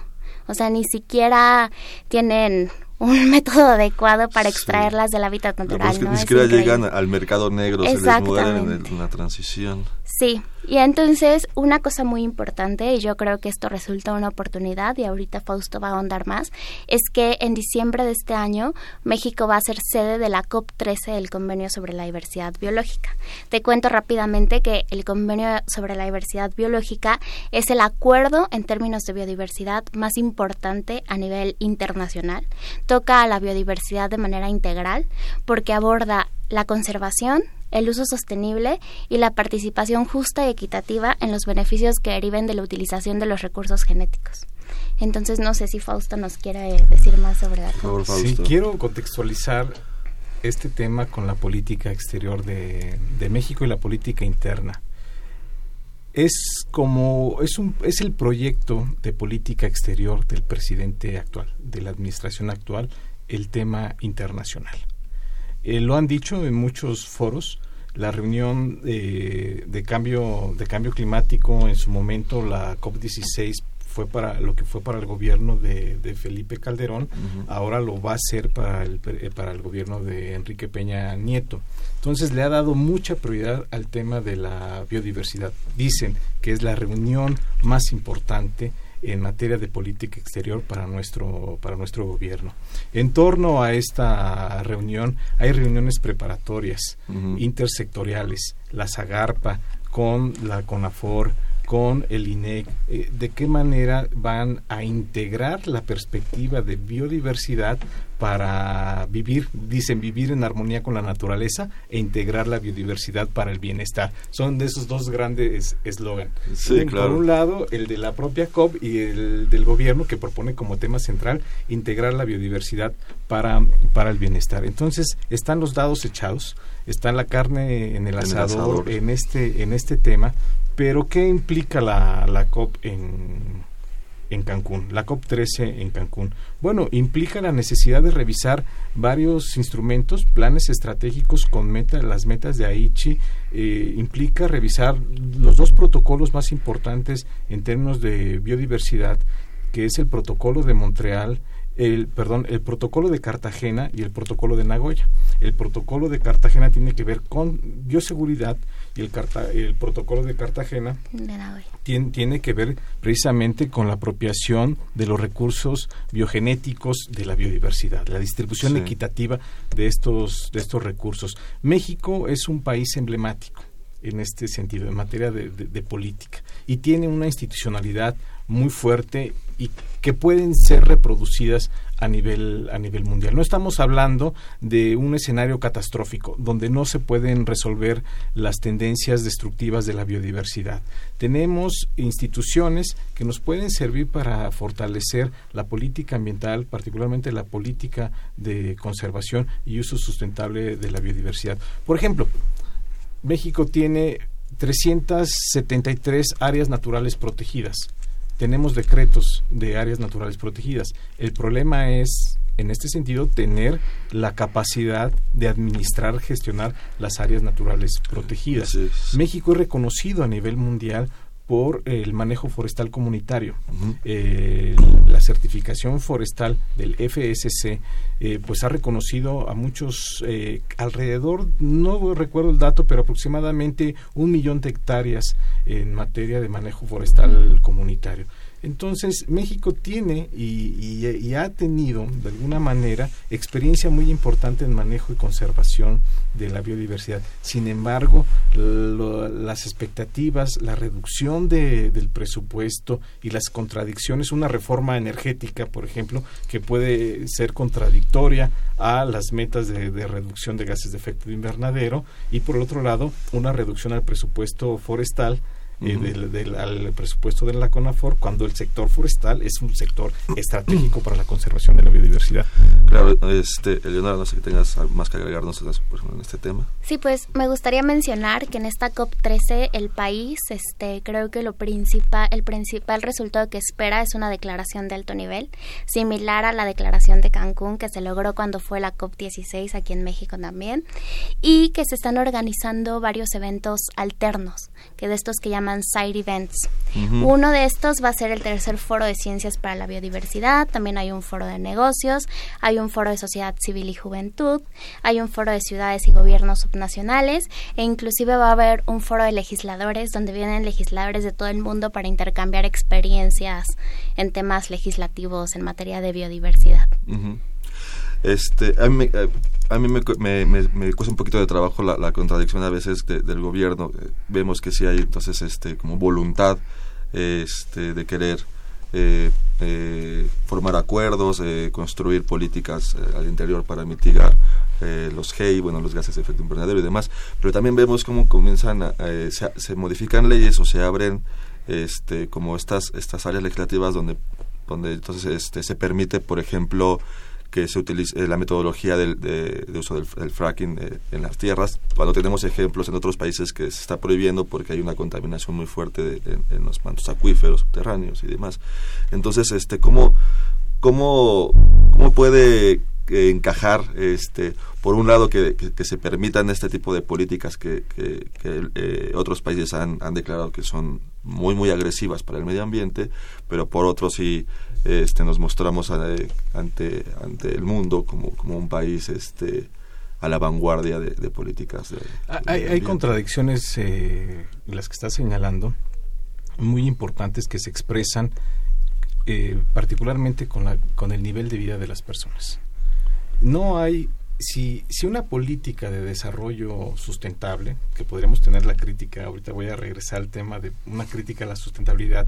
C: O sea, ni siquiera tienen un método adecuado para extraerlas del hábitat natural.
A: es que ni siquiera llegan al mercado negro, se les mudan en, la transición.
C: Sí, y entonces una cosa muy importante, y yo creo que esto resulta una oportunidad, y ahorita Fausto va a ahondar más, es que en diciembre de este año México va a ser sede de la COP13 del Convenio sobre la Diversidad Biológica. Te cuento rápidamente que el Convenio sobre la Diversidad Biológica es el acuerdo en términos de biodiversidad más importante a nivel internacional. Toca a la biodiversidad de manera integral porque aborda la conservación, el uso sostenible y la participación justa y equitativa en los beneficios que deriven de la utilización de los recursos genéticos. Entonces, no sé si Fausto nos quiere decir más sobre la
B: Sí, quiero contextualizar este tema con la política exterior de, de México y la política interna. Es como es un es el proyecto de política exterior del presidente actual, de la administración actual, el tema internacional. Eh, lo han dicho en muchos foros. La reunión de, cambio, de cambio climático, en su momento la COP16 fue para lo que fue para el gobierno de, Felipe Calderón, ahora lo va a ser para el, eh, para el gobierno de Enrique Peña Nieto. Entonces le ha dado mucha prioridad al tema de la biodiversidad. Dicen que es la reunión más importante en materia de política exterior para nuestro para nuestro gobierno. En torno a esta reunión hay reuniones preparatorias intersectoriales, la Zagarpa con la CONAFOR, con el INEC, eh, de qué manera van a integrar la perspectiva de biodiversidad para vivir, dicen vivir en armonía con la naturaleza e integrar la biodiversidad para el bienestar. Son de esos dos grandes eslogans. Por un lado, el de la propia COP y el del gobierno que propone como tema central integrar la biodiversidad para, para el bienestar. Entonces, están los dados echados, está la carne en el asador, en, este, en este tema, pero ¿qué implica la, la COP en en Cancún, la COP13 en Cancún. Bueno, implica la necesidad de revisar varios instrumentos, planes estratégicos con meta, las metas de Aichi, eh, implica revisar los dos protocolos más importantes en términos de biodiversidad, que es el protocolo de Montreal el, perdón, el protocolo de Cartagena y el protocolo de Nagoya. El protocolo de Cartagena tiene que ver con bioseguridad y el, el protocolo de Cartagena tiene, tiene, que ver precisamente con la apropiación de los recursos biogenéticos de la biodiversidad, la distribución equitativa de estos, de estos recursos. México es un país emblemático en este sentido, en materia de, de política, y tiene una institucionalidad muy fuerte y que pueden ser reproducidas a nivel a nivel mundial. No estamos hablando de un escenario catastrófico donde no se pueden resolver las tendencias destructivas de la biodiversidad. Tenemos instituciones que nos pueden servir para fortalecer la política ambiental, particularmente la política de conservación y uso sustentable de la biodiversidad. Por ejemplo, México tiene 373 áreas naturales protegidas tenemos decretos de áreas naturales protegidas. El problema es, en este sentido, tener la capacidad de administrar, gestionar las áreas naturales protegidas. México es reconocido a nivel mundial por el manejo forestal comunitario. Eh, certificación forestal del FSC eh, pues ha reconocido a muchos, eh, alrededor, no recuerdo el dato, pero aproximadamente un millón de hectáreas en materia de manejo forestal comunitario. Entonces, México tiene y, ha tenido, de alguna manera, experiencia muy importante en manejo y conservación de la biodiversidad. Sin embargo, las expectativas, la reducción del presupuesto y las contradicciones, una reforma energética, por ejemplo, que puede ser contradictoria a las metas de, de reducción de gases de efecto de invernadero, y por el otro lado, una reducción al presupuesto forestal eh, del, al presupuesto de la CONAFOR cuando el sector forestal es un sector estratégico para la conservación de la biodiversidad.
A: Claro, este, Eleonora, no sé si tengas más que agregarnos en este tema.
C: Sí, pues me gustaría mencionar que en esta COP13 el país, este, creo que lo principal, el principal resultado que espera es una declaración de alto nivel, similar a la declaración de Cancún que se logró cuando fue la COP16 aquí en México también, y que se están organizando varios eventos alternos, que de estos que llaman side events. Uno de estos va a ser el tercer foro de ciencias para la biodiversidad, también hay un foro de negocios, hay un foro de sociedad civil y juventud, hay un foro de ciudades y gobiernos subnacionales e inclusive va a haber un foro de legisladores donde vienen legisladores de todo el mundo para intercambiar experiencias en temas legislativos en materia de biodiversidad.
A: Este, a mí, eh, a mí me, me, cuesta un poquito de trabajo la, contradicción a veces del gobierno. Eh, vemos que sí hay entonces este como voluntad este, de querer eh, formar acuerdos, construir políticas al interior para mitigar los GEI, bueno, los gases de efecto invernadero y demás. Pero también vemos cómo comienzan, a, se, se, modifican leyes o se abren este, como estas, estas áreas legislativas donde, donde entonces este, se permite, por ejemplo, que se utilice eh, la metodología del, de, uso del, fracking eh, en las tierras, cuando tenemos ejemplos en otros países que se está prohibiendo porque hay una contaminación muy fuerte en, los mantos acuíferos subterráneos y demás. Entonces, este, ¿cómo, cómo, cómo puede eh, encajar, este, por un lado, que, se permitan este tipo de políticas que, que, otros países han, han declarado que son muy, muy agresivas para el medio ambiente, pero por otro sí este, nos mostramos ante, ante el mundo como, como un país este, a la vanguardia de, políticas.
B: Ah, hay, contradicciones, eh, las que está señalando, muy importantes que se expresan eh, particularmente con, la, con el nivel de vida de las personas. No hay, si, si una política de desarrollo sustentable, que podríamos tener la crítica, ahorita voy a regresar al tema de una crítica a la sustentabilidad,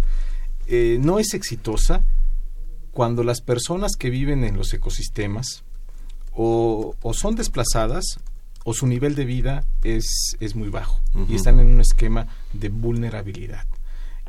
B: eh, no es exitosa, cuando las personas que viven en los ecosistemas o, son desplazadas o su nivel de vida es, es muy bajo y están en un esquema de vulnerabilidad.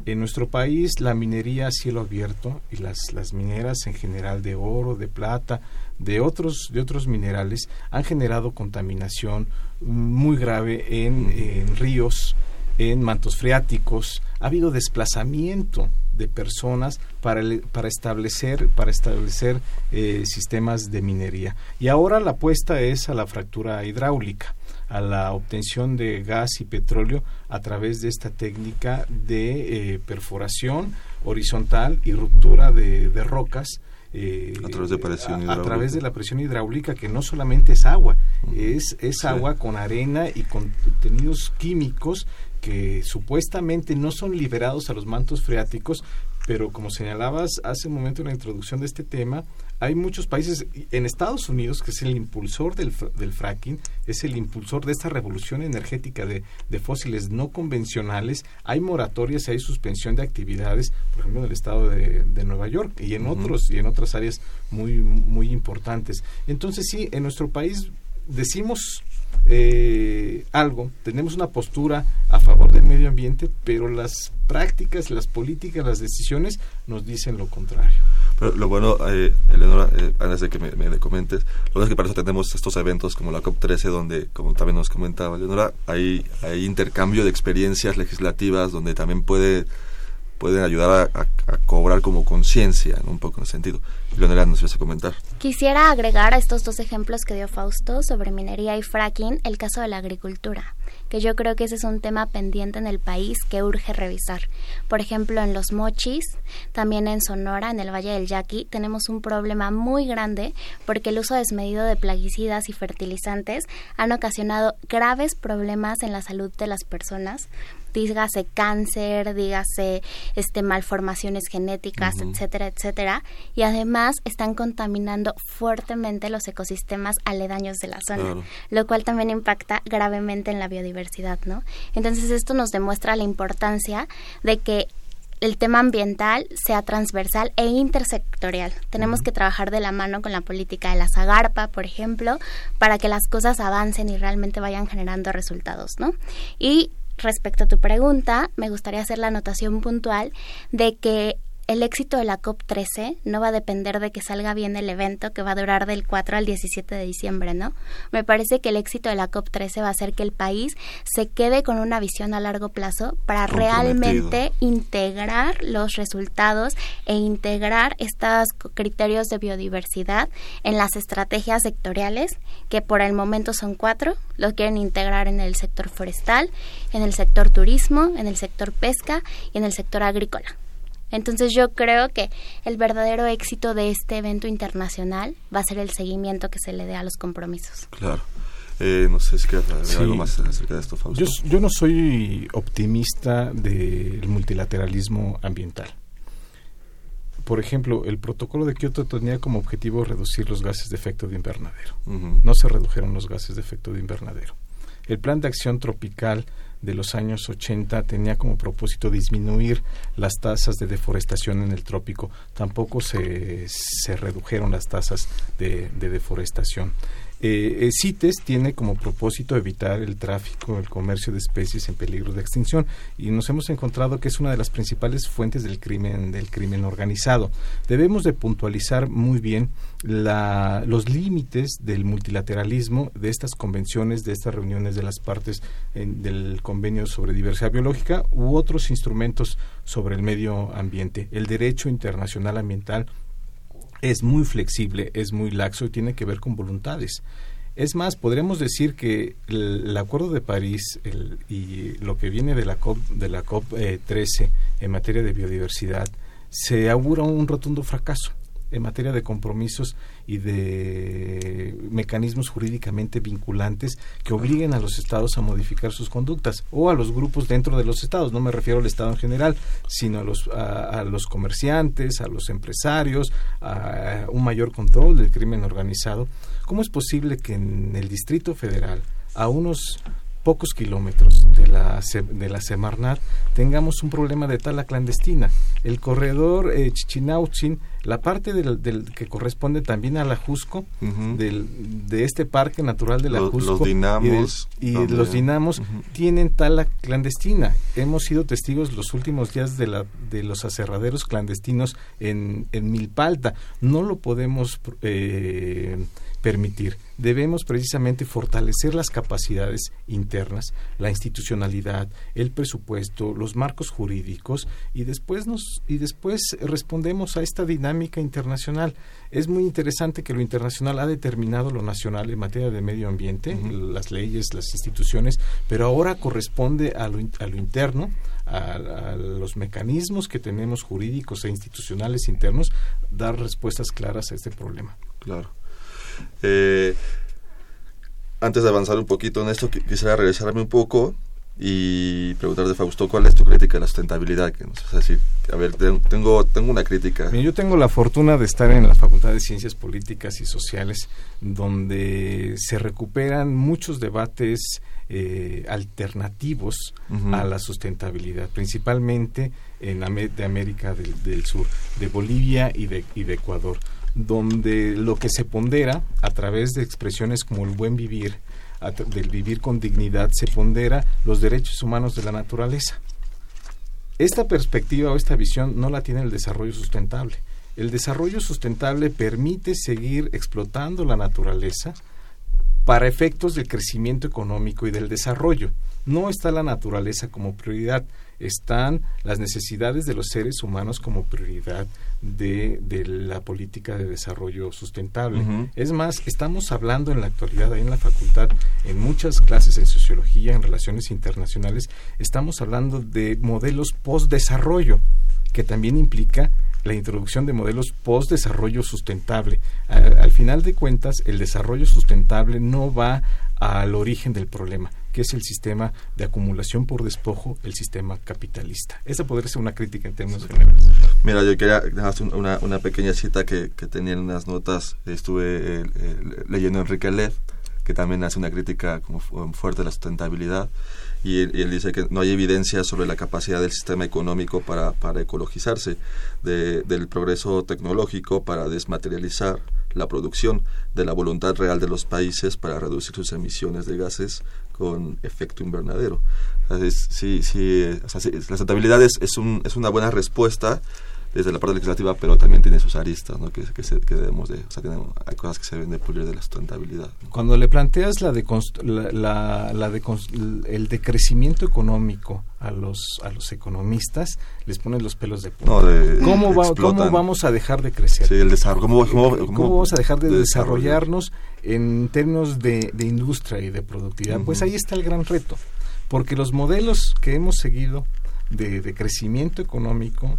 B: En nuestro país la minería a cielo abierto y las, las mineras en general de oro, de plata, de otros, de otros minerales han generado contaminación muy grave en, en ríos, en mantos freáticos, ha habido desplazamiento de personas para, para establecer, para establecer eh, sistemas de minería. Y ahora la apuesta es a la fractura hidráulica, a la obtención de gas y petróleo a través de esta técnica de eh, perforación horizontal y ruptura de, rocas
A: eh, a, través de
B: a, través de la presión hidráulica que no solamente es agua, es, es agua con arena y contenidos químicos que supuestamente no son liberados a los mantos freáticos, pero como señalabas hace un momento en la introducción de este tema, hay muchos países, en Estados Unidos, que es el impulsor del, del fracking, es el impulsor de esta revolución energética de, de, fósiles no convencionales, hay moratorias, hay suspensión de actividades, por ejemplo, en el estado de, de Nueva York y en otros y en otras áreas muy muy importantes. Entonces sí, en nuestro país decimos eh, algo, tenemos una postura a favor del medio ambiente, pero las prácticas, las políticas, las decisiones nos dicen lo contrario.
A: Pero lo bueno, eh, Eleonora, eh, antes de que me, me, comentes, lo bueno es que para eso tenemos estos eventos como la COP13, donde, como también nos comentaba Eleonora, hay, intercambio de experiencias legislativas, donde también puede pueden ayudar a, cobrar como conciencia, un poco en ese sentido. Nos a comentar.
C: Quisiera agregar a estos dos ejemplos que dio Fausto sobre minería y fracking el caso de la agricultura que yo creo que ese es un tema pendiente en el país que urge revisar. Por ejemplo, en los mochis, también en Sonora, en el Valle del Yaqui, tenemos un problema muy grande porque el uso desmedido de plaguicidas y fertilizantes han ocasionado graves problemas en la salud de las personas dígase cáncer, dígase este malformaciones genéticas, etcétera, etcétera, y además están contaminando fuertemente los ecosistemas aledaños de la zona, lo cual también impacta gravemente en la biodiversidad, ¿no? Entonces esto nos demuestra la importancia de que el tema ambiental sea transversal e intersectorial. Tenemos que trabajar de la mano con la política de la Zagarpa, por ejemplo, para que las cosas avancen y realmente vayan generando resultados, ¿no? Y respecto a tu pregunta, me gustaría hacer la anotación puntual de que el éxito de la COP13 no va a depender de que salga bien el evento que va a durar del 4 al 17 de diciembre, ¿no? Me parece que el éxito de la COP13 va a ser que el país se quede con una visión a largo plazo para realmente integrar los resultados e integrar estos criterios de biodiversidad en las estrategias sectoriales, que por el momento son cuatro, lo quieren integrar en el sector forestal, en el sector turismo, en el sector pesca y en el sector agrícola. Entonces yo creo que el verdadero éxito de este evento internacional va a ser el seguimiento que se le dé a los compromisos.
A: Claro. Eh, no sé si quieres algo más acerca de esto, Fausto.
B: Yo, yo no soy optimista del multilateralismo ambiental. Por ejemplo, el protocolo de Kioto tenía como objetivo reducir los gases de efecto de invernadero. No se redujeron los gases de efecto de invernadero. El plan de acción tropical de los años 80 tenía como propósito disminuir las tasas de deforestación en el trópico. Tampoco se, se redujeron las tasas de, de deforestación. Eh, CITES tiene como propósito evitar el tráfico, el comercio de especies en peligro de extinción y nos hemos encontrado que es una de las principales fuentes del crimen del crimen organizado. Debemos de puntualizar muy bien los límites del multilateralismo de estas convenciones, de estas reuniones de las partes del convenio sobre diversidad biológica u otros instrumentos sobre el medio ambiente. El derecho internacional ambiental es muy flexible, es muy laxo y tiene que ver con voluntades. Es más, podríamos decir que el, Acuerdo de París y lo que viene de la COP, de la COP 13 eh, en materia de biodiversidad se augura un rotundo fracaso en materia de compromisos y de mecanismos jurídicamente vinculantes que obliguen a los estados a modificar sus conductas o a los grupos dentro de los estados. No me refiero al estado en general, sino a los, a, los comerciantes, a los empresarios, a un mayor control del crimen organizado. ¿Cómo es posible que en el Distrito Federal, a unos pocos kilómetros de la, de la Semarnat tengamos un problema de tala clandestina. El corredor eh, Chichinauchin, la parte del, que corresponde también a la Jusco, del, de este parque natural de la Jusco
A: los dinamos,
B: y, los dinamos tienen tala clandestina. Hemos sido testigos los últimos días de, la, de los aserraderos clandestinos en, en Milpalta. No lo podemos... Eh, permitir. Debemos precisamente fortalecer las capacidades internas, la institucionalidad, el presupuesto, los marcos jurídicos y después nos y después respondemos a esta dinámica internacional. Es muy interesante que lo internacional ha determinado lo nacional en materia de medio ambiente, las leyes, las instituciones, pero ahora corresponde a lo, a lo interno, a, a, los mecanismos que tenemos jurídicos e institucionales internos, dar respuestas claras a este problema.
A: Claro. Eh, antes de avanzar un poquito en esto, quisiera regresarme un poco y preguntar de Fausto cuál es tu crítica de la sustentabilidad. Que nos decir, a ver, tengo, tengo una crítica.
B: yo tengo la fortuna de estar en la Facultad de Ciencias Políticas y Sociales, donde se recuperan muchos debates eh, alternativos a la sustentabilidad, principalmente en de América del, del, Sur, de Bolivia y de, y de Ecuador donde lo que se pondera a través de expresiones como el buen vivir, del vivir con dignidad, se pondera los derechos humanos de la naturaleza. Esta perspectiva o esta visión no la tiene el desarrollo sustentable. El desarrollo sustentable permite seguir explotando la naturaleza para efectos del crecimiento económico y del desarrollo. No está la naturaleza como prioridad. Están las necesidades de los seres humanos como prioridad de, de la política de desarrollo sustentable. Es más, estamos hablando en la actualidad, ahí en la facultad, en muchas clases en sociología, en relaciones internacionales, estamos hablando de modelos post-desarrollo, que también implica la introducción de modelos post-desarrollo sustentable. al final de cuentas, el desarrollo sustentable no va al origen del problema, que es el sistema de acumulación por despojo, el sistema capitalista. Esa podría ser una crítica en términos generales.
A: Mira, yo quería hacer una, una pequeña cita que, que tenía en unas notas, estuve eh, eh, leyendo Enrique Lev, que también hace una crítica como fuerte de la sustentabilidad, y él, dice que no hay evidencia sobre la capacidad del sistema económico para, para ecologizarse, del progreso tecnológico para desmaterializar la producción, de la voluntad real de los países para reducir sus emisiones de gases con efecto invernadero. sí, sí, la sustentabilidad es, es una buena respuesta desde la parte legislativa, pero también tiene sus aristas, ¿no? que, que, debemos de, o sea, hay cosas que se deben de pulir de la sustentabilidad.
B: Cuando le planteas la de, la, la, de el decrecimiento económico a los a los economistas, les ponen los pelos de punta. ¿Cómo, ¿Cómo vamos a dejar de crecer?
A: Sí, el desarrollo. ¿Cómo,
B: cómo, vamos a dejar de, desarrollarnos en términos de, de, industria y de productividad? Pues ahí está el gran reto, porque los modelos que hemos seguido de, de crecimiento económico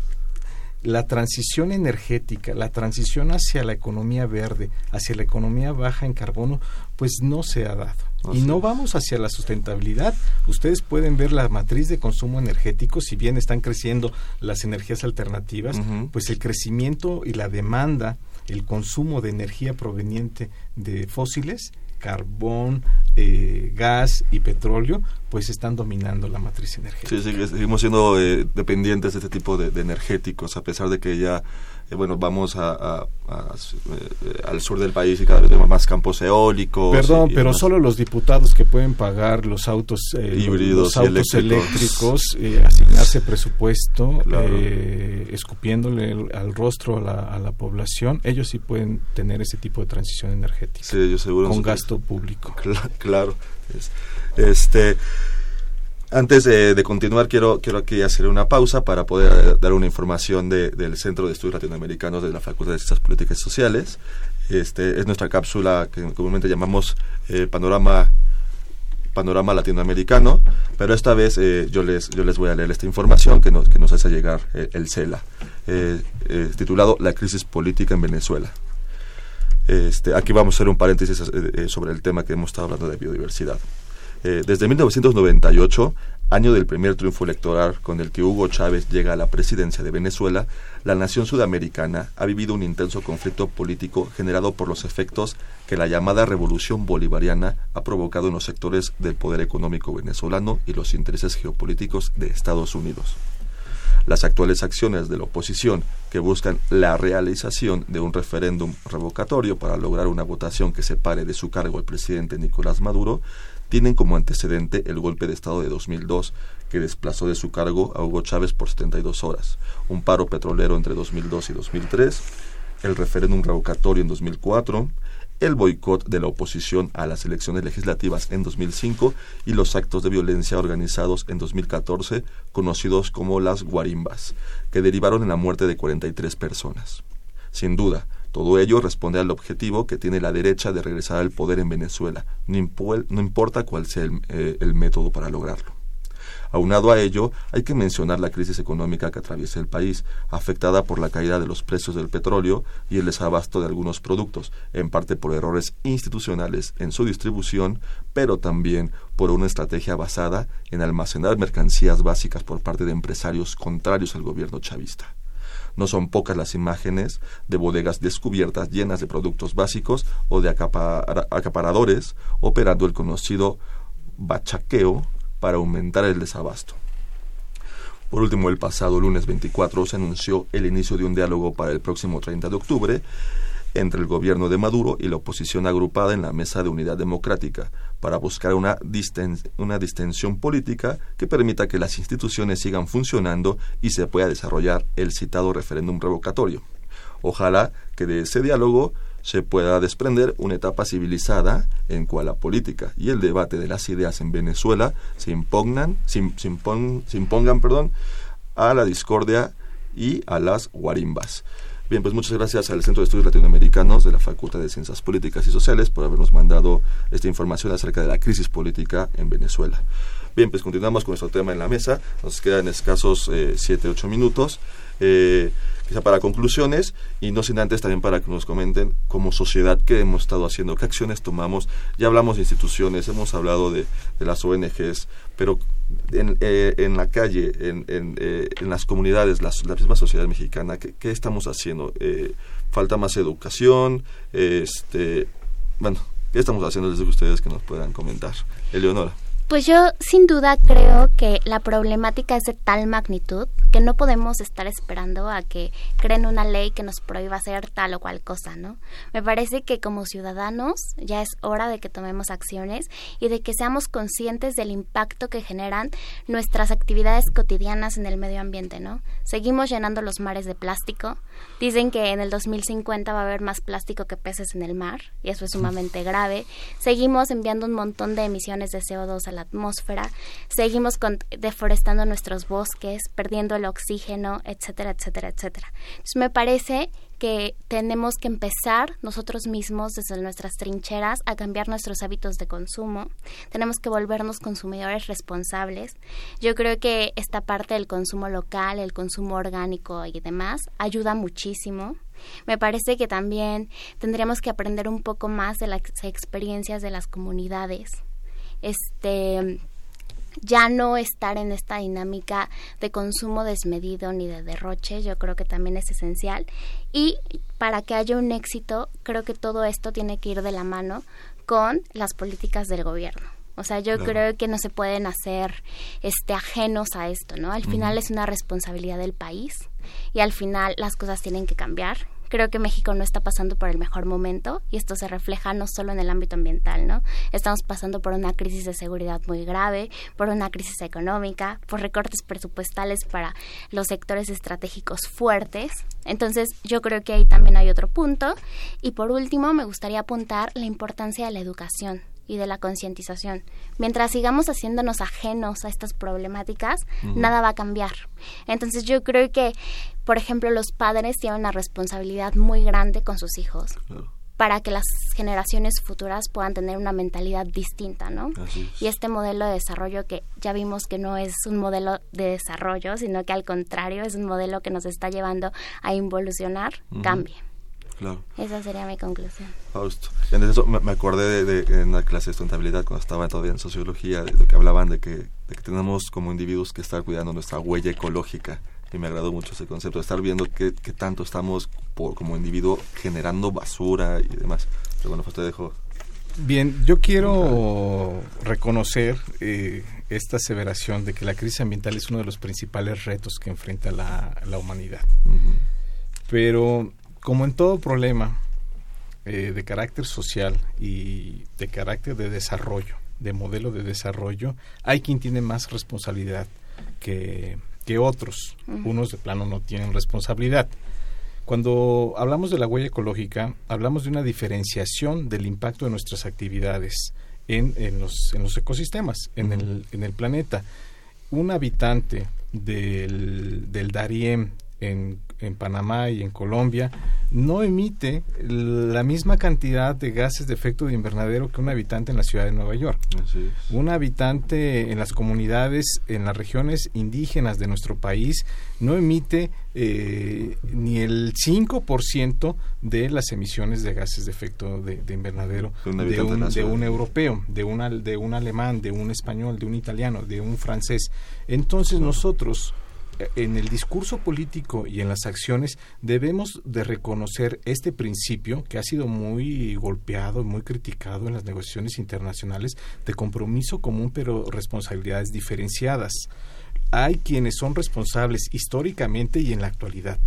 B: la transición energética, la transición hacia la economía verde, hacia la economía baja en carbono, pues no se ha dado. y no vamos hacia la sustentabilidad. Ustedes pueden ver la matriz de consumo energético, si bien están creciendo las energías alternativas, pues el crecimiento y la demanda, el consumo de energía proveniente de fósiles carbón, eh, gas y petróleo, pues están dominando la matriz energética.
A: Sí, seguimos siendo eh, dependientes de este tipo de, energéticos, a pesar de que ya, eh, bueno, vamos a, al sur del país y cada vez tenemos más campos eólicos.
B: Perdón, pero solo los diputados que pueden pagar los autos híbridos, los autos eléctricos, asignarse presupuesto, escupiéndole al rostro a la, a la, población, ellos sí pueden tener ese tipo de transición energética.
A: Sí, yo seguro.
B: Con gasto público.
A: Claro. Este, antes de, continuar, quiero, quiero aquí hacer una pausa para poder eh, dar una información del Centro de Estudios Latinoamericanos de la Facultad de Ciencias Políticas y Sociales. Este, es nuestra cápsula que comúnmente llamamos eh, Panorama panorama latinoamericano, pero esta vez eh, yo les yo les voy a leer esta información que nos que nos hace llegar el CELA, titulado La crisis política en Venezuela. Este, aquí vamos a hacer un paréntesis eh, eh, sobre el tema que hemos estado hablando de biodiversidad. Eh, desde 1998, año del primer triunfo electoral con el que Hugo Chávez llega a la presidencia de Venezuela, la nación sudamericana ha vivido un intenso conflicto político generado por los efectos que la llamada revolución bolivariana ha provocado en los sectores del poder económico venezolano y los intereses geopolíticos de Estados Unidos. Las actuales acciones de la oposición que buscan la realización de un referéndum revocatorio para lograr una votación que separe de su cargo al presidente Nicolás Maduro tienen como antecedente el golpe de Estado de 2002 que desplazó de su cargo a Hugo Chávez por 72 horas, un paro petrolero entre 2002 y 2003, el referéndum revocatorio en 2004, el boicot de la oposición a las elecciones legislativas en 2005 y los actos de violencia organizados en 2014, conocidos como las guarimbas, que derivaron en la muerte de 43 personas. Sin duda, todo ello responde al objetivo que tiene la derecha de regresar al poder en Venezuela, no, importa cuál sea el eh, método para lograrlo. Aunado a ello, hay que mencionar la crisis económica que atraviesa el país, afectada por la caída de los precios del petróleo y el desabasto de algunos productos, en parte por errores institucionales en su distribución, pero también por una estrategia basada en almacenar mercancías básicas por parte de empresarios contrarios al gobierno chavista. No son pocas las imágenes de bodegas descubiertas llenas de productos básicos o de acaparadores operando el conocido bachaqueo para aumentar el desabasto. Por último, el pasado lunes 24 se anunció el inicio de un diálogo para el próximo 30 de octubre entre el gobierno de Maduro y la oposición agrupada en la Mesa de Unidad Democrática para buscar una, una distensión política que permita que las instituciones sigan funcionando y se pueda desarrollar el citado referéndum revocatorio. Ojalá que de ese diálogo se pueda desprender una etapa civilizada en cual la política y el debate de las ideas en Venezuela se impugnan, se, impongan perdón, a la discordia y a las guarimbas. Bien, pues muchas gracias al Centro de Estudios Latinoamericanos de la Facultad de Ciencias Políticas y Sociales por habernos mandado esta información acerca de la crisis política en Venezuela. Bien, pues continuamos con nuestro tema en la mesa. Nos quedan escasos 7, eh, 8 minutos. Eh, quizá para conclusiones y no sin antes también para que nos comenten como sociedad qué hemos estado haciendo, qué acciones tomamos. Ya hablamos de instituciones, hemos hablado de, las ONGs, pero en, eh, en la calle, en, en, en las comunidades, la misma sociedad mexicana, ¿qué, qué estamos haciendo? falta más educación, este, bueno, ¿qué estamos haciendo desde ustedes que nos puedan comentar? Eleonora.
C: Pues yo sin duda creo que la problemática es de tal magnitud que no podemos estar esperando a que creen una ley que nos prohíba hacer tal o cual cosa, ¿no? Me parece que como ciudadanos ya es hora de que tomemos acciones y de que seamos conscientes del impacto que generan nuestras actividades cotidianas en el medio ambiente, ¿no? Seguimos llenando los mares de plástico. Dicen que en el 2050 va a haber más plástico que peces en el mar y eso es sumamente grave. Seguimos enviando un montón de emisiones de CO2 a la atmósfera, seguimos deforestando nuestros bosques, perdiendo el oxígeno, etcétera, etcétera, etcétera. Entonces me parece que tenemos que empezar nosotros mismos desde nuestras trincheras a cambiar nuestros hábitos de consumo. Tenemos que volvernos consumidores responsables. Yo creo que esta parte del consumo local, el consumo orgánico y demás ayuda muchísimo. Me parece que también tendríamos que aprender un poco más de las experiencias de las comunidades este ya no estar en esta dinámica de consumo desmedido ni de derroche, yo creo que también es esencial. Y para que haya un éxito, creo que todo esto tiene que ir de la mano con las políticas del gobierno. O sea, yo creo que no se pueden hacer este ajenos a esto, ¿no? Al final es una responsabilidad del país y al final las cosas tienen que cambiar Creo que México no está pasando por el mejor momento y esto se refleja no solo en el ámbito ambiental, ¿no? Estamos pasando por una crisis de seguridad muy grave, por una crisis económica, por recortes presupuestales para los sectores estratégicos fuertes. Entonces, yo creo que ahí también hay otro punto. Y por último, me gustaría apuntar la importancia de la educación y de la concientización. Mientras sigamos haciéndonos ajenos a estas problemáticas, nada va a cambiar. Entonces yo creo que, por ejemplo, los padres tienen una responsabilidad muy grande con sus hijos. para que las generaciones futuras puedan tener una mentalidad distinta, ¿no? Y este modelo de desarrollo que ya vimos que no es un modelo de desarrollo, sino que al contrario es un modelo que nos está llevando a involucionar, cambie. Esa sería mi conclusión.
A: Fausto. En eso me, acordé de, en una clase de sustentabilidad cuando estaba todavía en sociología, de lo que hablaban de que, tenemos como individuos que estar cuidando nuestra huella ecológica. Y me agradó mucho ese concepto, de estar viendo qué, tanto estamos por, como individuo generando basura y demás. Pero bueno, pues te dejo.
B: Bien, yo quiero reconocer eh, esta aseveración de que la crisis ambiental es uno de los principales retos que enfrenta la, humanidad. Pero como en todo problema eh, de carácter social y de carácter de desarrollo, de modelo de desarrollo, hay quien tiene más responsabilidad que, que otros. Unos de plano no tienen responsabilidad. Cuando hablamos de la huella ecológica, hablamos de una diferenciación del impacto de nuestras actividades en, en, los, en los ecosistemas, en, el, en el planeta. Un habitante del, del Darién en en Panamá y en Colombia no emite la misma cantidad de gases de efecto de invernadero que un habitante en la ciudad de Nueva York. Un habitante en las comunidades, en las regiones indígenas de nuestro país, no emite eh, ni el 5% de las emisiones de gases de efecto de, invernadero de un, de un, europeo, de, una, de un alemán, de un español, de un italiano, de un francés. Entonces nosotros en el discurso político y en las acciones debemos de reconocer este principio que ha sido muy golpeado, muy criticado en las negociaciones internacionales de compromiso común pero responsabilidades diferenciadas. Hay quienes son responsables históricamente y en la actualidad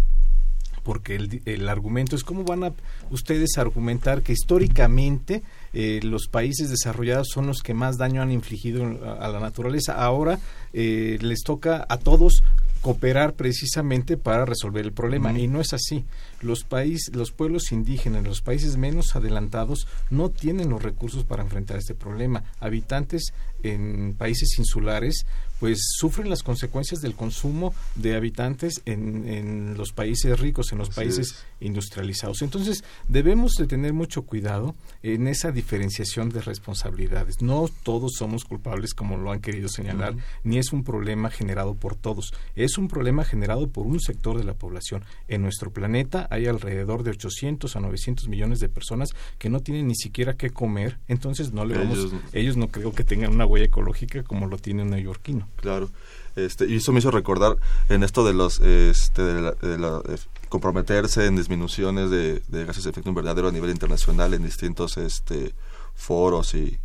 B: porque el, argumento es cómo van a ustedes argumentar que históricamente eh, los países desarrollados son los que más daño han infligido a, la naturaleza. Ahora eh, les toca a todos cooperar precisamente para resolver el problema y no es así. Los países, los pueblos indígenas, los países menos adelantados no tienen los recursos para enfrentar este problema. Habitantes en países insulares pues sufren las consecuencias del consumo de habitantes en, en los países ricos, en los países industrializados. Entonces, debemos de tener mucho cuidado en esa diferenciación de responsabilidades. No todos somos culpables, como lo han querido señalar, ni es un problema generado por todos. Es un problema generado por un sector de la población. En nuestro planeta hay alrededor de 800 a 900 millones de personas que no tienen ni siquiera qué comer, entonces no le vamos, ellos, ellos no creo que tengan una huella ecológica como lo tiene un neoyorquino.
A: Claro. Este, y eso me hizo recordar en esto de los este, de la, comprometerse en disminuciones de, gases de efecto invernadero a nivel internacional en distintos este, foros y,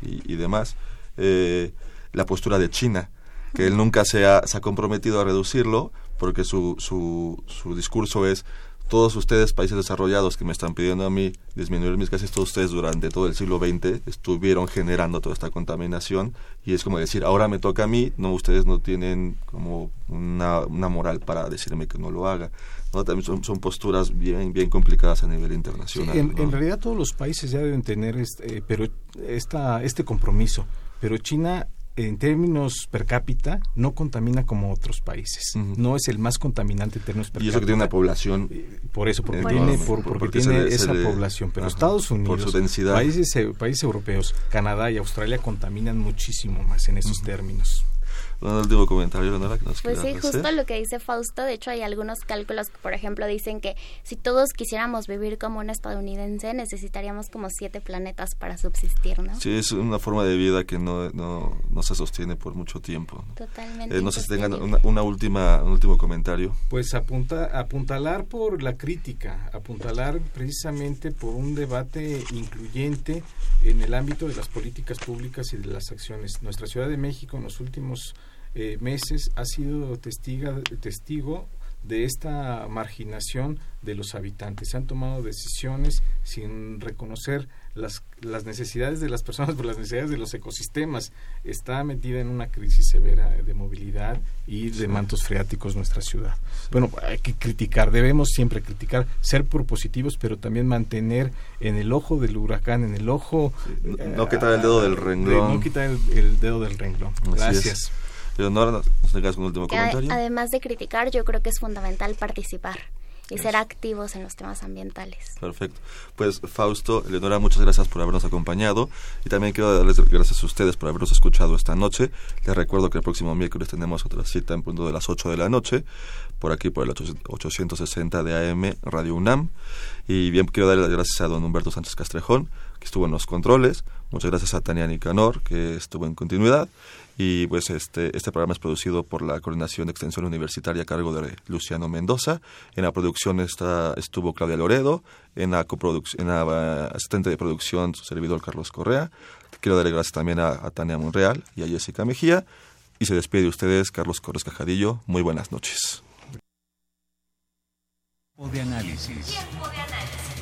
A: y, demás. Eh, la postura de China, que él nunca se ha, se ha comprometido a reducirlo porque su, su, su discurso es todos ustedes, países desarrollados que me están pidiendo a mí disminuir mis gases, todos ustedes durante todo el siglo XX estuvieron generando toda esta contaminación y es como decir, ahora me toca a mí, no ustedes no tienen como una, una moral para decirme que no lo haga. ¿no? También son, son, posturas bien bien complicadas a nivel internacional.
B: Sí, en, en, realidad todos los países ya deben tener este, eh, pero esta, este compromiso, pero China en términos per cápita no contamina como otros países. No es el más contaminante en términos per cápita.
A: Y eso que tiene una población.
B: Por eso, porque tiene, por, porque tiene esa población. Pero Estados Unidos, Países, países europeos, Canadá y Australia contaminan muchísimo más en esos términos
A: un último comentario,
C: Pues sí, justo lo que dice Fausto. De hecho, hay algunos cálculos que, por ejemplo, dicen que si todos quisiéramos vivir como un estadounidense, necesitaríamos como siete planetas para subsistir, ¿no?
A: Sí, es una forma de vida que no, no, no se sostiene por mucho tiempo.
C: Totalmente.
A: Eh, no sé si tengan una, una, última, un último comentario.
B: Pues apunta, apuntalar por la crítica, apuntalar precisamente por un debate incluyente en el ámbito de las políticas públicas y de las acciones. Nuestra Ciudad de México en los últimos eh, meses ha sido testiga, testigo de esta marginación de los habitantes. Se han tomado decisiones sin reconocer las, las necesidades de las personas por las necesidades de los ecosistemas. Está metida en una crisis severa de movilidad y de mantos freáticos nuestra ciudad. Bueno, hay que criticar, debemos siempre criticar, ser propositivos, pero también mantener en el ojo del huracán, en el ojo...
A: no, quitar el dedo del renglón.
B: no quitar el, dedo del renglón. Gracias.
A: Leonora, nos un último comentario.
C: Además de criticar, yo creo que es fundamental participar y ser activos en los temas ambientales.
A: Perfecto. Pues Fausto, Leonora, muchas gracias por habernos acompañado y también quiero darles gracias a ustedes por habernos escuchado esta noche. Les recuerdo que el próximo miércoles tenemos otra cita en punto de las 8 de la noche por aquí por el 860 de AM Radio UNAM y bien quiero darle las gracias a don Humberto Sánchez Castrejón que estuvo en los controles. Muchas gracias a Tania Nicanor que estuvo en continuidad y pues este, este programa es producido por la Coordinación de Extensión Universitaria a cargo de Luciano Mendoza. En la producción está, estuvo Claudia Loredo, en la, en la asistente de producción su servidor Carlos Correa. Quiero darle gracias también a, Tania Monreal y a Jessica Mejía. Y se despide de ustedes Carlos Corres Cajadillo. Muy buenas noches.
F: de análisis. Tiempo de análisis